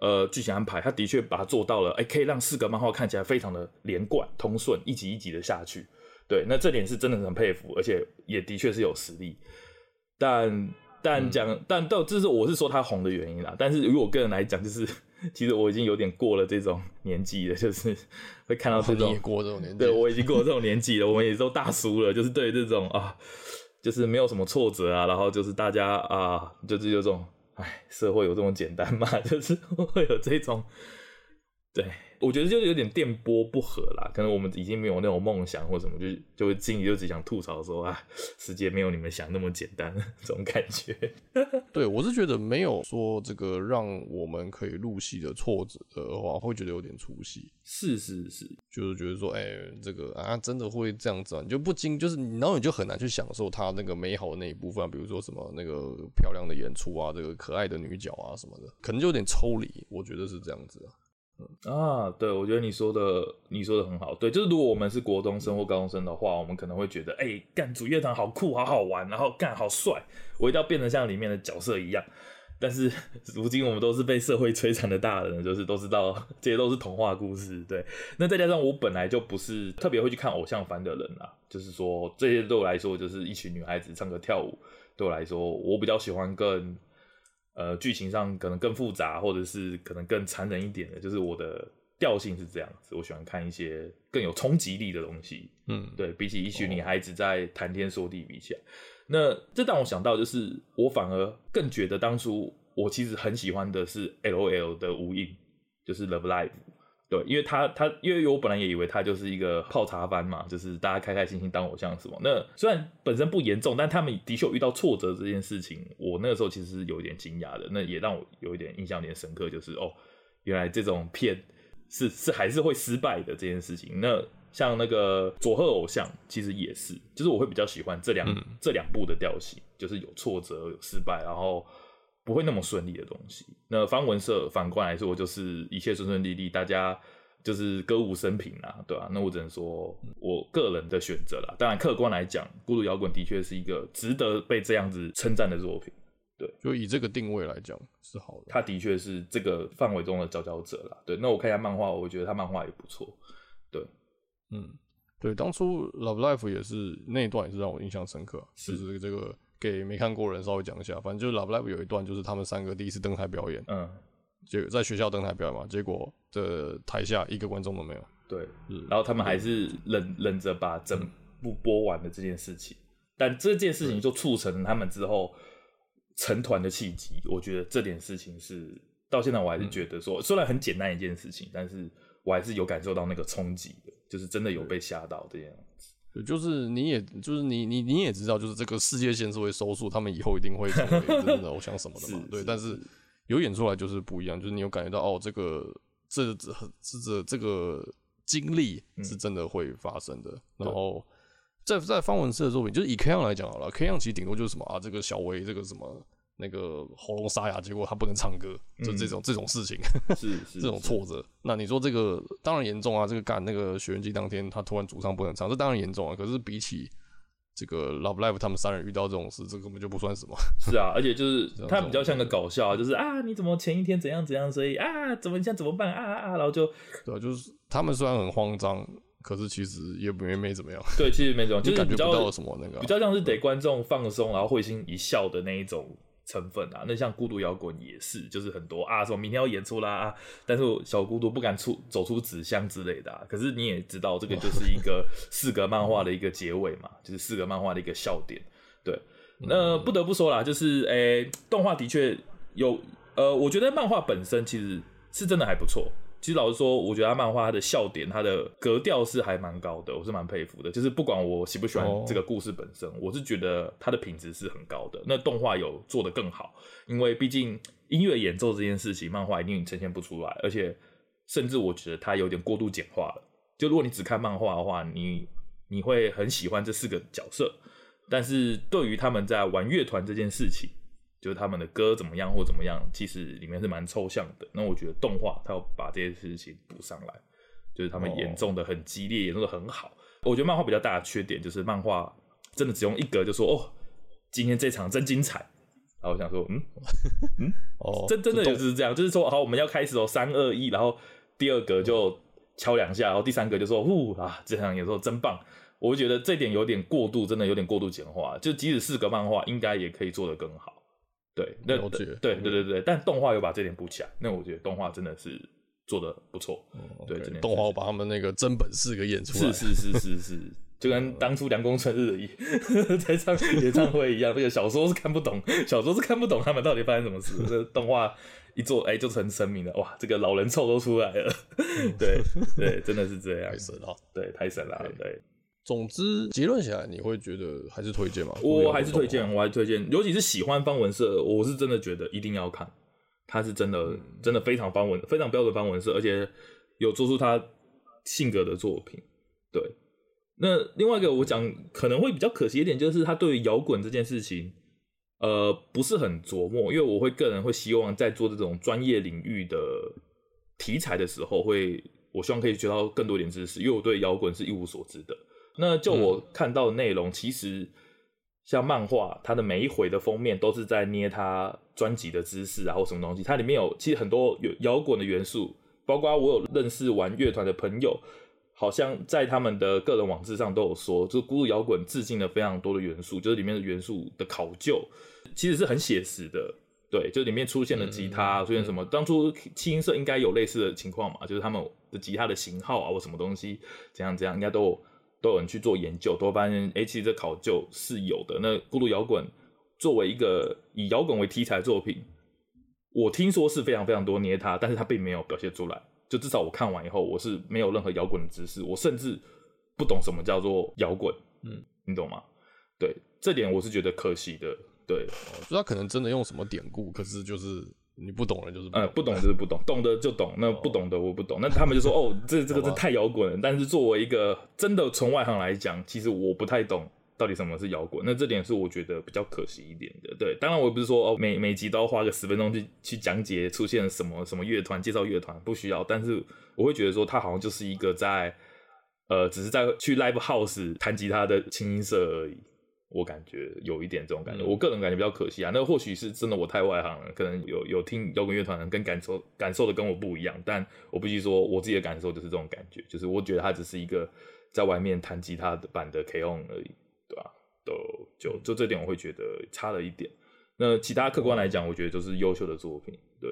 呃剧情安排，它的确把它做到了，哎，可以让四格漫画看起来非常的连贯通顺，一集一集的下去。对，那这点是真的很佩服，而且也的确是有实力。但但讲、嗯、但到这是我是说他红的原因啦。但是如果我个人来讲，就是。其实我已经有点过了这种年纪了，就是会看到这种，过这种年纪，对，我已经过了这种年纪了，我们也都大叔了，就是对这种啊，就是没有什么挫折啊，然后就是大家啊，就是有这种，哎，社会有这么简单吗？就是会有这种对，我觉得就是有点电波不合啦，可能我们已经没有那种梦想或什么，就就会心里就只想吐槽说啊，世界没有你们想那么简单，这种感觉。对，我是觉得没有说这个让我们可以入戏的挫折的话，会觉得有点出戏。是是是，就是觉得说，哎、欸，这个啊，真的会这样子啊，你就不禁就是，然后你就很难去享受它那个美好的那一部分，比如说什么那个漂亮的演出啊，这个可爱的女角啊什么的，可能就有点抽离。我觉得是这样子啊。啊，对，我觉得你说的你说的很好，对，就是如果我们是国中生或高中生的话，我们可能会觉得，哎、干主乐团好酷，好好玩，然后干好帅，我一定要变得像里面的角色一样。但是 如今我们都是被社会摧残的大人，就是都知道这些都是童话故事，对。那再加上我本来就不是特别会去看偶像番的人啦，就是说这些对我来说就是一群女孩子唱歌跳舞，对我来说我比较喜欢更。呃，剧情上可能更复杂，或者是可能更残忍一点的，就是我的调性是这样子。我喜欢看一些更有冲击力的东西。嗯，对，比起一群女孩子在谈天说地比起来，哦、那这让我想到，就是我反而更觉得当初我其实很喜欢的是 L.O.L 的无印，就是 Love Live。对，因为他他，因为我本来也以为他就是一个泡茶番嘛，就是大家开开心心当偶像什么。那虽然本身不严重，但他们的确遇到挫折这件事情，我那个时候其实是有一点惊讶的。那也让我有一点印象有点深刻，就是哦，原来这种片是是还是会失败的这件事情。那像那个佐贺偶像，其实也是，就是我会比较喜欢这两、嗯、这两部的调性，就是有挫折、有失败，然后。不会那么顺利的东西。那方文社反过来说，就是一切顺顺利利，大家就是歌舞升平啦，对吧、啊？那我只能说我个人的选择啦。当然，客观来讲，孤独摇滚的确是一个值得被这样子称赞的作品。对，就以这个定位来讲是好的。他的确是这个范围中的佼佼者啦。对，那我看一下漫画，我觉得他漫画也不错。对，嗯，对，当初 Love Life 也是那一段也是让我印象深刻，是这个这个。给没看过的人稍微讲一下，反正就是 Love Live 有一段，就是他们三个第一次登台表演，嗯，就在学校登台表演嘛，结果这台下一个观众都没有，对，然后他们还是忍忍着把整部播完的这件事情，但这件事情就促成他们之后成团的契机。我觉得这点事情是到现在我还是觉得说，虽然很简单一件事情，但是我还是有感受到那个冲击的，就是真的有被吓到这样子。就是你也，就是你，你你也知道，就是这个世界线是会收束，他们以后一定会成为真的偶像什么的嘛？对，但是有演出来就是不一样，就是你有感觉到哦，这个这这这这个经历是真的会发生的。嗯、然后在在方文社的作品，就是以 K 样来讲好了，K 样其实顶多就是什么啊，这个小薇这个什么。那个喉咙沙哑，结果他不能唱歌，就这种、嗯、这种事情，是，是，这种挫折。那你说这个当然严重啊，这个干那个学员季当天他突然主唱不能唱，这当然严重啊。可是比起这个 Love Live 他们三人遇到这种事，这根本就不算什么。是啊，而且就是他比较像个搞笑，就是啊你怎么前一天怎样怎样，所以啊怎么现在怎么办啊啊啊，然后就对啊，就是他们虽然很慌张，可是其实也没没怎么样。对，其实没怎么样，就是感觉不到什么那个，比较像是得观众放松，然后会心一笑的那一种。成分啊，那像孤独摇滚也是，就是很多啊，说明天要演出啦啊，但是小孤独不敢出走出纸箱之类的啊。可是你也知道，这个就是一个 四格漫画的一个结尾嘛，就是四格漫画的一个笑点。对，那不得不说啦，就是诶、欸，动画的确有，呃，我觉得漫画本身其实是真的还不错。其实老实说，我觉得他漫画他的笑点，他的格调是还蛮高的，我是蛮佩服的。就是不管我喜不喜欢这个故事本身，我是觉得它的品质是很高的。那动画有做得更好，因为毕竟音乐演奏这件事情，漫画一定呈现不出来，而且甚至我觉得它有点过度简化了。就如果你只看漫画的话，你你会很喜欢这四个角色，但是对于他们在玩乐团这件事情。就是他们的歌怎么样或怎么样，其实里面是蛮抽象的。那我觉得动画他要把这些事情补上来，就是他们演奏的很激烈，演奏的很好。我觉得漫画比较大的缺点就是漫画真的只用一格就说哦，今天这场真精彩。然后我想说，嗯嗯 哦，真真的就是这样，就是说好我们要开始哦，三二一，然后第二格就敲两下，然后第三格就说呼啊，这场演奏真棒。我觉得这点有点过度，真的有点过度简化。就即使是个漫画，应该也可以做得更好。对，那对对对对对，但动画有把这点补起来，那我觉得动画真的是做的不错。对，动画我把他们那个真本事给演出来。是是是是是，就跟当初梁公春日一 在唱 演唱会一样。这个小说是看不懂，小说是看不懂他们到底发生什么事。这动画一做，哎、欸，就成神明了。哇，这个老人臭都出来了。对对，真的是这样。太神了，对，太神了。对，总之结论下来，你会觉得还是推荐吗？我还是推荐，我还是推荐，尤其是喜欢方文社，我是真的觉得一定要看。他是真的，嗯、真的非常方文，非常标准方文社，而且有做出他性格的作品。对。那另外一个我讲可能会比较可惜一点，就是他对于摇滚这件事情，呃，不是很琢磨。因为我会个人会希望在做这种专业领域的题材的时候，会我希望可以学到更多点知识，因为我对摇滚是一无所知的。那就我看到的内容，其实像漫画，它的每一回的封面都是在捏它专辑的姿势啊，或什么东西。它里面有其实很多有摇滚的元素，包括我有认识玩乐团的朋友。好像在他们的个人网志上都有说，就是孤独摇滚致敬了非常多的元素，就是里面的元素的考究其实是很写实的。对，就里面出现了吉他，嗯、出现什么？嗯、当初七音社应该有类似的情况嘛？就是他们的吉他的型号啊，或什么东西，怎样怎样，应该都有都有人去做研究，都会发现，哎、欸，其实这考究是有的。那孤独摇滚作为一个以摇滚为题材的作品，我听说是非常非常多捏他，但是他并没有表现出来。就至少我看完以后，我是没有任何摇滚的知识，我甚至不懂什么叫做摇滚，嗯，你懂吗？对，这点我是觉得可惜的。对，就他可能真的用什么典故，可是就是你不懂的，就是不懂，呃，不懂就是不懂，懂的就懂，那不懂的我不懂。那他们就说，哦，这这个真太摇滚了。但是作为一个真的从外行来讲，其实我不太懂。到底什么是摇滚？那这点是我觉得比较可惜一点的。对，当然我也不是说哦，每每集都要花个十分钟去去讲解出现什么什么乐团，介绍乐团不需要。但是我会觉得说，他好像就是一个在呃，只是在去 live house 弹吉他的清音社而已。我感觉有一点这种感觉，嗯、我个人感觉比较可惜啊。那或许是真的我太外行了，可能有有听摇滚乐团的跟感受感受的跟我不一样。但我必须说，我自己的感受就是这种感觉，就是我觉得他只是一个在外面弹吉他的版的 K-On 而已。对吧？都就就这点我会觉得差了一点。那其他客观来讲，我觉得就是优秀的作品。对，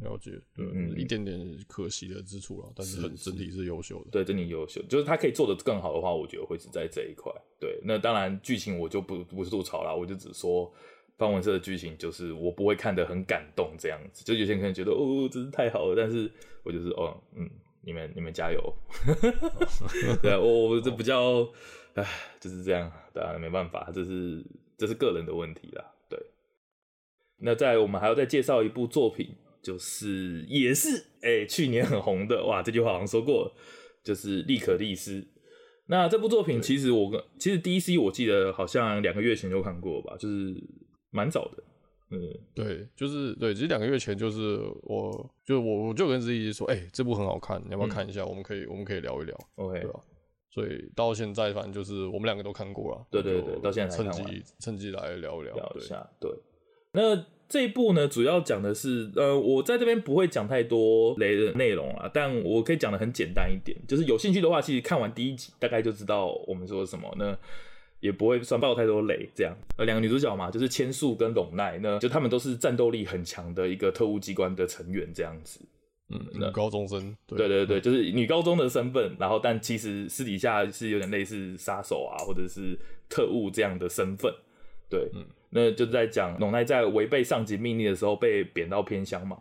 了解。嗯，嗯，一点点可惜的之处了，但是很整体是优秀的。对，整体优秀，就是他可以做的更好的话，我觉得会是在这一块。对，那当然剧情我就不不吐槽了，我就只说方文社的剧情，就是我不会看得很感动这样子。就有些人可能觉得哦，真是太好了，但是我就是哦，嗯，你们你们加油。对，我我这比较。唉，就是这样，当然没办法，这是这是个人的问题啦。对，那在我们还要再介绍一部作品，就是也是哎、欸、去年很红的哇，这句话好像说过了，就是《利可利斯》。那这部作品其实我跟其实 DC 我记得好像两个月前就看过吧，就是蛮早的。嗯，对，就是对，其实两个月前就是我就我我就跟自己说，哎、欸，这部很好看，你要不要看一下？嗯、我们可以我们可以聊一聊，OK，对吧？所以到现在，反正就是我们两个都看过了。对对对，到现在趁机趁机来聊一聊，聊一下。对那这一部呢，主要讲的是，呃，我在这边不会讲太多雷的内容啊，但我可以讲的很简单一点，就是有兴趣的话，其实看完第一集，大概就知道我们说什么。那也不会算爆太多雷。这样，呃，两个女主角嘛，就是千树跟龙奈，那就他们都是战斗力很强的一个特务机关的成员，这样子。嗯，女高中生，对，对对对，就是女高中的身份，然后但其实私底下是有点类似杀手啊，或者是特务这样的身份，对，嗯，那就在讲龙奈在违背上级命令的时候被贬到偏乡嘛，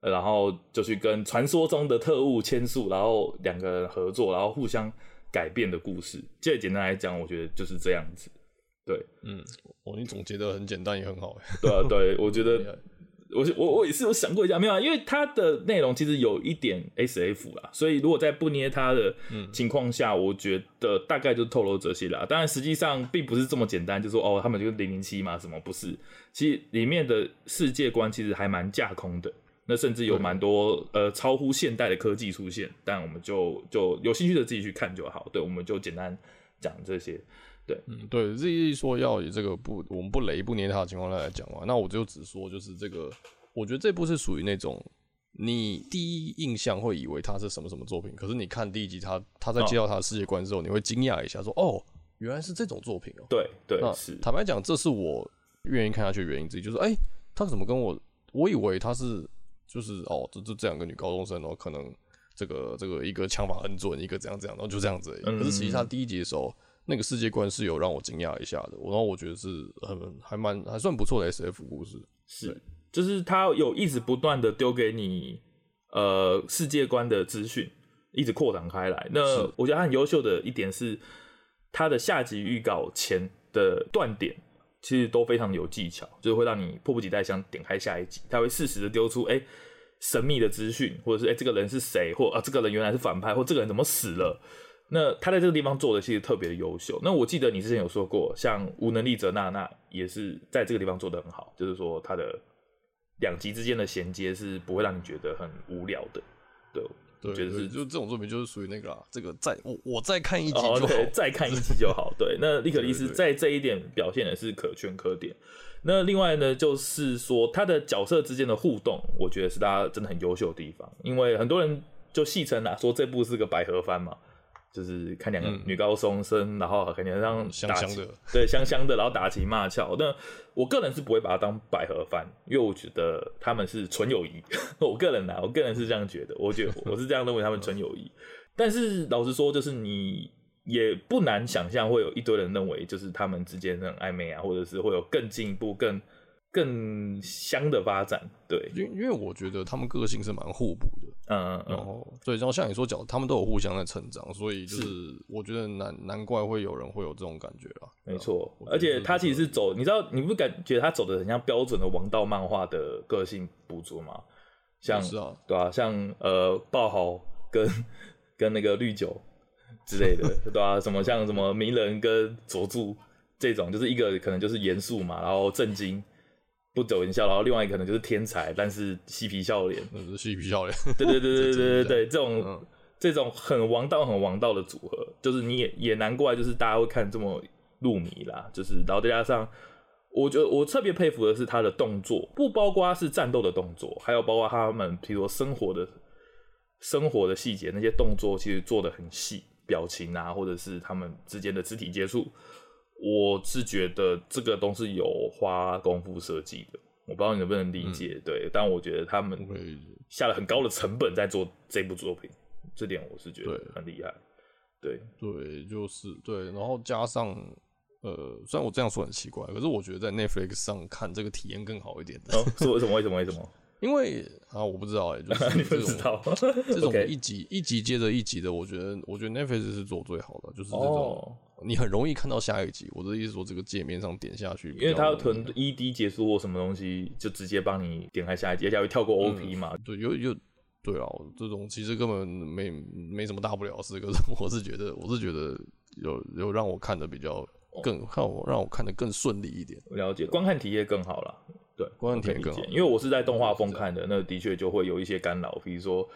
然后就去跟传说中的特务签署，然后两个人合作，然后互相改变的故事。这简单来讲，我觉得就是这样子，对，嗯，哦你总结得很简单也很好，对啊，对，我觉得。我我我也是有想过一下，没有啊，因为它的内容其实有一点 SF 啦，所以如果在不捏它的情况下，嗯、我觉得大概就透露这些啦。当然，实际上并不是这么简单，就说哦，他们就是零零七嘛，什么不是？其实里面的世界观其实还蛮架空的，那甚至有蛮多呃超乎现代的科技出现。但我们就就有兴趣的自己去看就好。对，我们就简单讲这些。对，嗯，对，Z 说要以这个不，我们不雷不捏他的情况下来讲嘛，那我就只说就是这个，我觉得这部是属于那种你第一印象会以为它是什么什么作品，可是你看第一集他他在介绍他的世界观之后，哦、你会惊讶一下说，哦，原来是这种作品哦。对对，那是坦白讲，这是我愿意看下去的原因之一，就是哎，他怎么跟我，我以为他是就是哦，这这这两个女高中生哦，可能。这个这个一个枪法很准，一个怎样怎样，然后就这样子而已。可是其实他第一集的时候，那个世界观是有让我惊讶一下的，然后我觉得是很还蛮还算不错的 SF 故事。是，就是他有一直不断的丢给你呃世界观的资讯，一直扩展开来。那我觉得他很优秀的一点是，他的下集预告前的断点其实都非常有技巧，就是会让你迫不及待想点开下一集，他会适时的丢出哎。欸神秘的资讯，或者是哎、欸，这个人是谁，或啊，这个人原来是反派，或这个人怎么死了？那他在这个地方做的其实特别的优秀。那我记得你之前有说过，像无能力者娜娜也是在这个地方做的很好，就是说他的两集之间的衔接是不会让你觉得很无聊的。对，对，觉得是就这种作品就是属于那个啊，这个再我我再看一集就好，哦、再看一集就好。对，那 利可利斯在这一点表现的是可圈可点。那另外呢，就是说他的角色之间的互动，我觉得是大家真的很优秀的地方。因为很多人就戏称啊，说这部是个百合番嘛，就是看两个女高中生，嗯、然后感觉像香香的，对，香香的，然后打情骂俏。那我个人是不会把它当百合番，因为我觉得他们是纯友谊。我个人啊，我个人是这样觉得，我觉得我是这样认为他们纯友谊。但是老实说，就是你。也不难想象，会有一堆人认为，就是他们之间很暧昧啊，或者是会有更进一步、更更香的发展。对，因因为我觉得他们个性是蛮互补的，嗯嗯，然后对，然后像你说讲，他们都有互相在成长，所以就是我觉得难难怪会有人会有这种感觉啊。没错，而且他其实是走，你知道，你不感觉他走的很像标准的王道漫画的个性捕捉吗？像是啊，对啊，像呃，爆豪跟跟那个绿酒。之类的，对吧、啊？什么像什么鸣人跟佐助这种，就是一个可能就是严肃嘛，然后震惊不走音效，然后另外一个可能就是天才，但是嬉皮笑脸，是嬉皮笑脸。对对对对对对对，这种、嗯、这种很王道很王道的组合，就是你也也难怪，就是大家会看这么入迷啦。就是然后再加上，我觉得我特别佩服的是他的动作，不包括是战斗的动作，还有包括他们比如说生活的生活的细节，那些动作其实做的很细。表情啊，或者是他们之间的肢体接触，我是觉得这个都是有花功夫设计的。我不知道你能不能理解，嗯、对，但我觉得他们下了很高的成本在做这部作品，这点我是觉得很厉害。对对，就是对，然后加上呃，虽然我这样说很奇怪，可是我觉得在 Netflix 上看这个体验更好一点的。哦，是为什么？为什么？为什么？因为啊，我不知道哎、欸，就是 这种这种一集一集接着一集的，我觉得我觉得 Netflix 是做最好的，就是这种你很容易看到下一集。我的意思说，这个界面上点下去，因为它要囤 ED 结束或什么东西，就直接帮你点开下一集，而且会跳过 OP 嘛。嗯、对，有有对啊，这种其实根本没没什么大不了的事，可是我是觉得我是觉得有有让我看的比较更看我让我看的更顺利一点，我了解，观看体验更好了。对，观看体验更好，因为我是在动画风看的，那的确就会有一些干扰，比如说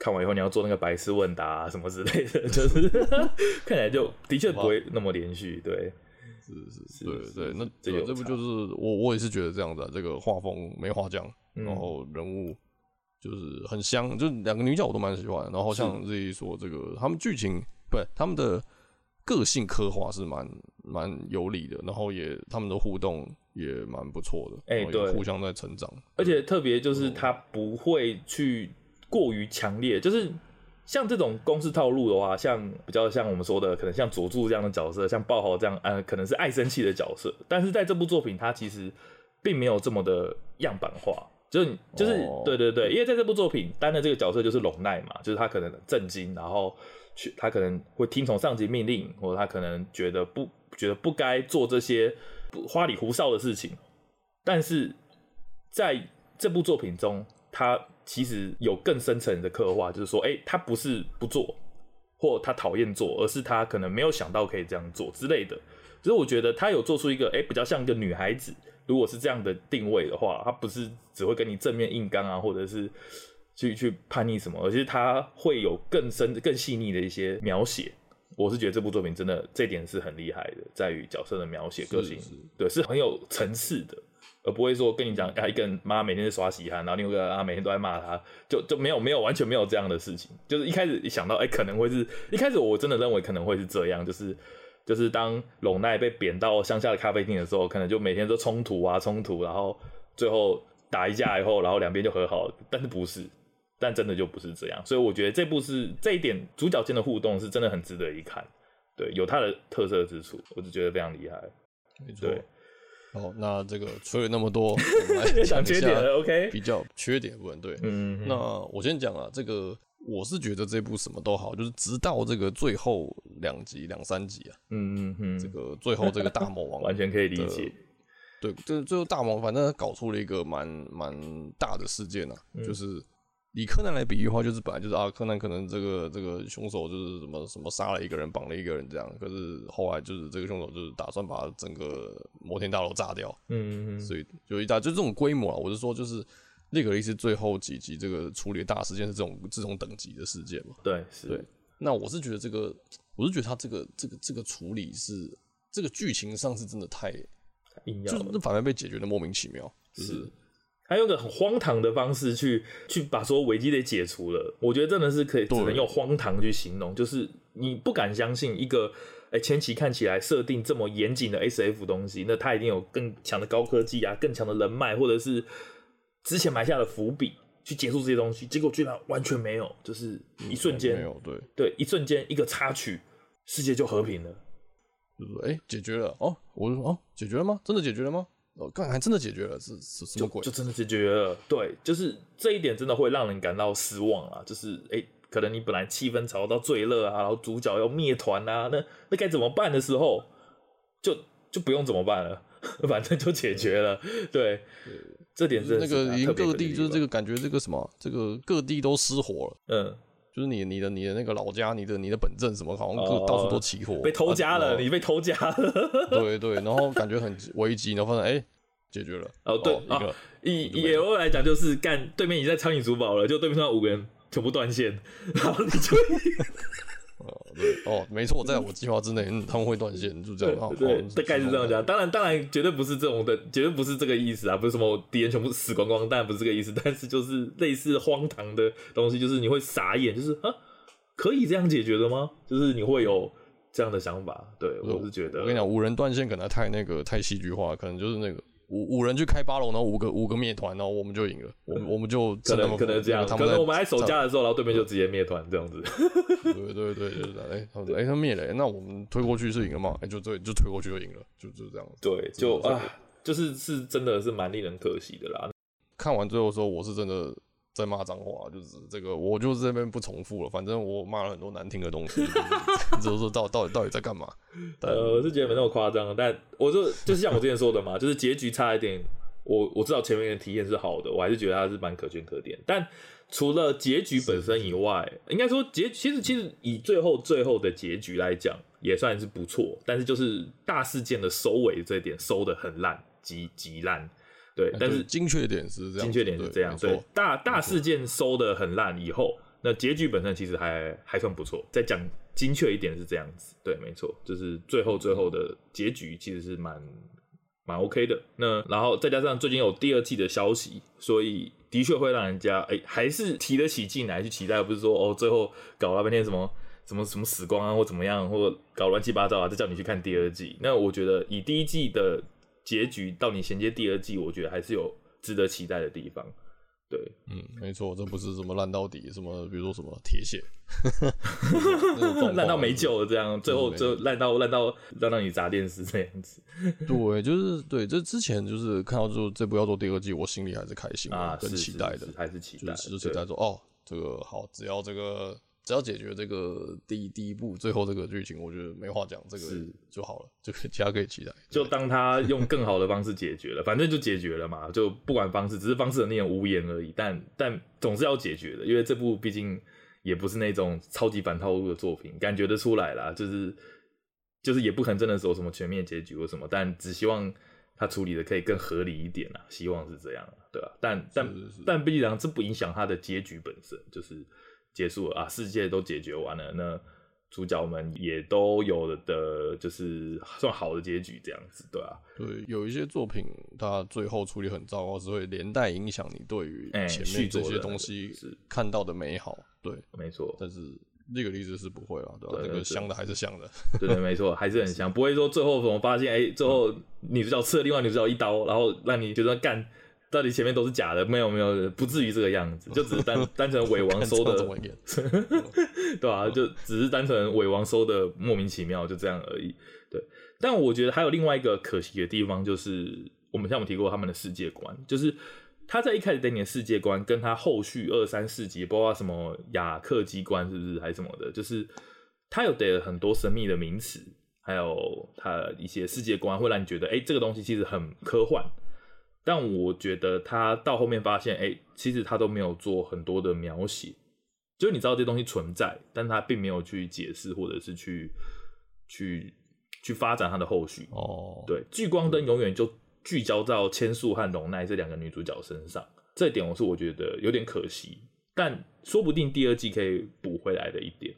看完以后你要做那个白痴问答啊什么之类的，就是 看起来就 的确不会那么连续。对，是是是，对对，那这这不就是我我也是觉得这样的，这个画风没话讲，然后人物就是很香，就两个女角我都蛮喜欢，然后像这一说这个他们剧情不是他们的个性刻画是蛮蛮有理的，然后也他们的互动。也蛮不错的，哎、欸，对，互相在成长，而且特别就是他不会去过于强烈，就是像这种公式套路的话，像比较像我们说的，可能像佐助这样的角色，像爆豪这样，呃，可能是爱生气的角色，但是在这部作品，他其实并没有这么的样板化，就是就是、对对对，因为在这部作品担的这个角色就是龙奈嘛，就是他可能震惊，然后去他可能会听从上级命令，或者他可能觉得不觉得不该做这些。花里胡哨的事情，但是在这部作品中，他其实有更深层的刻画，就是说，哎、欸，他不是不做，或他讨厌做，而是他可能没有想到可以这样做之类的。所以我觉得他有做出一个，哎、欸，比较像一个女孩子，如果是这样的定位的话，他不是只会跟你正面硬刚啊，或者是去去叛逆什么，而是他会有更深、更细腻的一些描写。我是觉得这部作品真的这点是很厉害的，在于角色的描写、个性，对，是很有层次的，而不会说跟你讲啊，一个人妈妈每天在刷洗汗，然后另外一个啊每天都在骂他，就就没有没有完全没有这样的事情。就是一开始想到，哎、欸，可能会是一开始我真的认为可能会是这样，就是就是当龙奈被贬到乡下的咖啡厅的时候，可能就每天都冲突啊冲突，然后最后打一架以后，然后两边就和好了，但是不是。但真的就不是这样，所以我觉得这部是这一点主角间的互动是真的很值得一看，对，有它的特色之处，我就觉得非常厉害。没错。好，那这个吹了那么多，我们来讲缺点，OK？比较缺点部分，对，那我先讲啊，这个我是觉得这部什么都好，就是直到这个最后两集、两三集啊，嗯嗯嗯，这个最后这个大魔王 完全可以理解。对，这最后大魔王反正搞出了一个蛮蛮大的事件啊，嗯、就是以柯南来比喻的话，就是本来就是啊，柯南可能这个这个凶手就是什么什么杀了一个人，绑了一个人这样，可是后来就是这个凶手就是打算把整个摩天大楼炸掉，嗯嗯，所以就一大就这种规模啊，我是说就是那个意思，最后几集这个处理的大事件是这种这种等级的事件嘛？对，是对。那我是觉得这个，我是觉得他这个这个这个处理是这个剧情上是真的太。就反而被解决的莫名其妙，就是他用个很荒唐的方式去去把所有危机给解除了。我觉得真的是可以只能用荒唐去形容，就是你不敢相信一个哎、欸、前期看起来设定这么严谨的 SF 东西，那他一定有更强的高科技啊，更强的人脉，或者是之前埋下的伏笔去结束这些东西，结果居然完全没有，就是一瞬间、嗯、没有，对对，一瞬间一个插曲，世界就和平了。哎、欸，解决了哦！我就说哦，解决了吗？真的解决了吗？哦，刚才还真的解决了，是是什么鬼？就，就真的解决了。对，就是这一点真的会让人感到失望啊！就是哎、欸，可能你本来气氛炒到最热啊，然后主角要灭团啊，那那该怎么办的时候，就就不用怎么办了，反正就解决了。对，对这点是那个已经各地就是这个感觉，这个什么，这个各地都失火了。嗯。就是你你的你的那个老家，你的你的本镇什么，好像各到处都起火，被偷家了，你被偷家了。对对，然后感觉很危机，然后发现哎，解决了。哦，对，一个以以野外来讲，就是干对面已经在苍蝇珠宝了，就对面上五个人全部断线，然后你就。哦，对哦，没错，在我计划之内，嗯，他们会断线，就这样。对，大概是这样讲。当然，当然，绝对不是这种的，绝对不是这个意思啊！不是什么敌人全部死光光，当然不是这个意思。但是就是类似荒唐的东西，就是你会傻眼，就是啊，可以这样解决的吗？就是你会有这样的想法。对，我是觉得，我跟你讲，无人断线可能太那个太戏剧化，可能就是那个。五五人去开八龙，然后五个五个灭团，然后我们就赢了。我们我们就 可能可能这样，可能我们还守家的时候，然后对面就直接灭团这样子。对对对，就是哎、欸，他们哎他灭了，那我们推过去是赢了嘛？哎、欸，就对，就推过去就赢了，就就这样。对，就啊，就是是真的是蛮令人可惜的啦。看完最后说，我是真的。在骂脏话，就是这个，我就这边不重复了。反正我骂了很多难听的东西，就是说到到底到底在干嘛？呃，我是觉得没那么夸张，但我就就是像我之前说的嘛，就是结局差一点。我我知道前面的体验是好的，我还是觉得它是蛮可圈可点。但除了结局本身以外，应该说结其实其实以最后最后的结局来讲，也算是不错。但是就是大事件的收尾这一点收的很烂，极极烂。对，但是精确点是这样，精确点是这样。对，大大事件收的很烂以后，那结局本身其实还还算不错。再讲精确一点是这样子，对，没错，就是最后最后的结局其实是蛮蛮 OK 的。那然后再加上最近有第二季的消息，所以的确会让人家哎、欸、还是提得起劲来去期待，不是说哦最后搞了半天什么什么什么死光啊或怎么样，或搞乱七八糟啊，再叫你去看第二季。那我觉得以第一季的。结局到你衔接第二季，我觉得还是有值得期待的地方。对，嗯，没错，这不是什么烂到底，什么比如说什么铁血，烂到没救了这样，最后就烂到烂到烂到你砸电视这样子。对，就是对，这之前就是看到就这部要做第二季，我心里还是开心啊，更期待的，还是期待，就是期待说哦，这个好，只要这个。只要解决这个第一第一步，最后这个剧情，我觉得没话讲，这个就好了，就其他可以期待。就当他用更好的方式解决了，反正就解决了嘛，就不管方式，只是方式的那种无言而已。但但总是要解决的，因为这部毕竟也不是那种超级反套路的作品，感觉得出来啦，就是就是也不可能真的走什么全面结局或什么，但只希望他处理的可以更合理一点啦，希望是这样，对吧？但但是是是但毕竟这不影响他的结局本身，就是。结束了啊，世界都解决完了，那主角们也都有了的，就是算好的结局这样子，对啊，对，有一些作品它最后处理很糟糕，是会连带影响你对于前面这些东西看到的美好，对，没错。但是那个例子是不会了，对吧？那个香的还是香的，对对，没错，还是很香，不会说最后怎么发现，哎、欸，最后女主角刺了另外女主角一刀，然后让你觉得干。到底前面都是假的？没有没有，不至于这个样子，就只是单 单纯伪王收的 对啊，就只是单纯伪王收的莫名其妙，就这样而已。对，但我觉得还有另外一个可惜的地方，就是我们像我们提过他们的世界观，就是他在一开始给你的世界观，跟他后续二三四集，包括什么雅克机关是不是还是什么的，就是他有给了很多神秘的名词，还有他一些世界观，会让你觉得，哎、欸，这个东西其实很科幻。但我觉得他到后面发现，哎、欸，其实他都没有做很多的描写，就你知道这东西存在，但他并没有去解释，或者是去去。去发展他的后续哦，对，聚光灯永远就聚焦到千树和龙奈这两个女主角身上，这一点我是我觉得有点可惜，但说不定第二季可以补回来的一点。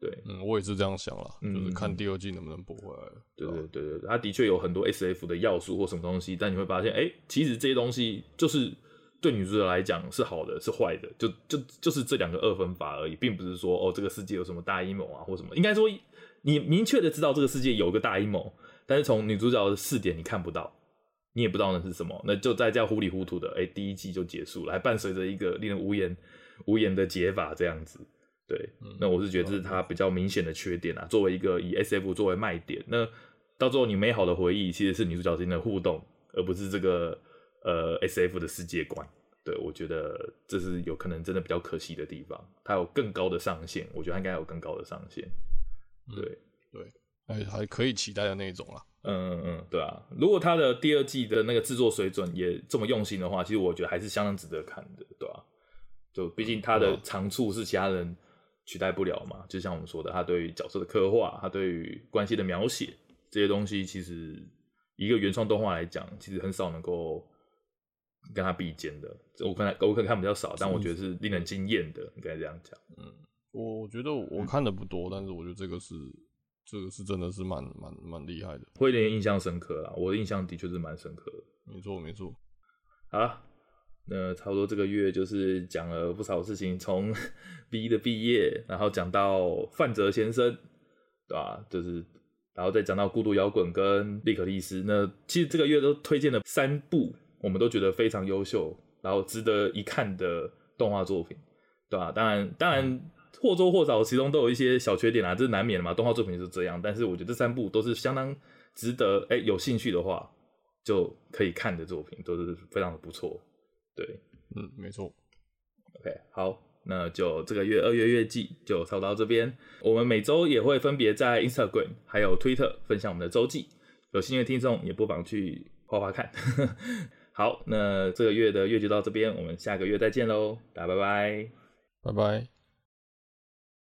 对，嗯，我也是这样想了，就是看第二季能不能补回来。对对对对，它的确有很多 SF 的要素或什么东西，但你会发现，哎、欸，其实这些东西就是对女主角来讲是好的，是坏的，就就就是这两个二分法而已，并不是说哦这个世界有什么大阴谋啊或什么，应该说。你明确的知道这个世界有个大阴谋，但是从女主角的视点你看不到，你也不知道那是什么，那就在这样糊里糊涂的，哎、欸，第一季就结束了，还伴随着一个令人无言无言的解法这样子。对，那我是觉得这是它比较明显的缺点啊。作为一个以 SF 作为卖点，那到最后你美好的回忆其实是女主角之间的互动，而不是这个呃 SF 的世界观。对，我觉得这是有可能真的比较可惜的地方。它有更高的上限，我觉得它应该有更高的上限。对对，还还可以期待的那一种啦。嗯嗯嗯，对啊，如果他的第二季的那个制作水准也这么用心的话，其实我觉得还是相当值得看的，对吧、啊？就毕竟他的长处是其他人取代不了嘛。就像我们说的，他对于角色的刻画，他对于关系的描写这些东西，其实一个原创动画来讲，其实很少能够跟他比肩的。我可能我可能看比较少，但我觉得是令人惊艳的，应该这样讲。嗯。我觉得我看的不多，嗯，但是我觉得这个是这个是真的是蛮蛮蛮厉害的，会有点印象深刻啦。我的印象的确是蛮深刻的，没错没错。好，那差不多这个月就是讲了不少事情，从 B 的毕业，然后讲到范泽先生，对吧？就是然后再讲到孤独摇滚跟利可利斯。那其实这个月都推荐了三部，我们都觉得非常优秀，然后值得一看的动画作品，对吧？当然当然。或多或少，其中都有一些小缺点啊，这是难免的嘛。动画作品是这样，但是我觉得这三部都是相当值得，哎、有兴趣的话就可以看的作品，都是非常的不错。对，嗯，没错。OK，好，那就这个月二月月季就抄到这边。我们每周也会分别在 Instagram 还有 Twitter 分享我们的周记，有兴趣的听众也不妨去画画看。好，那这个月的月就到这边，我们下个月再见喽，大家拜拜，拜拜。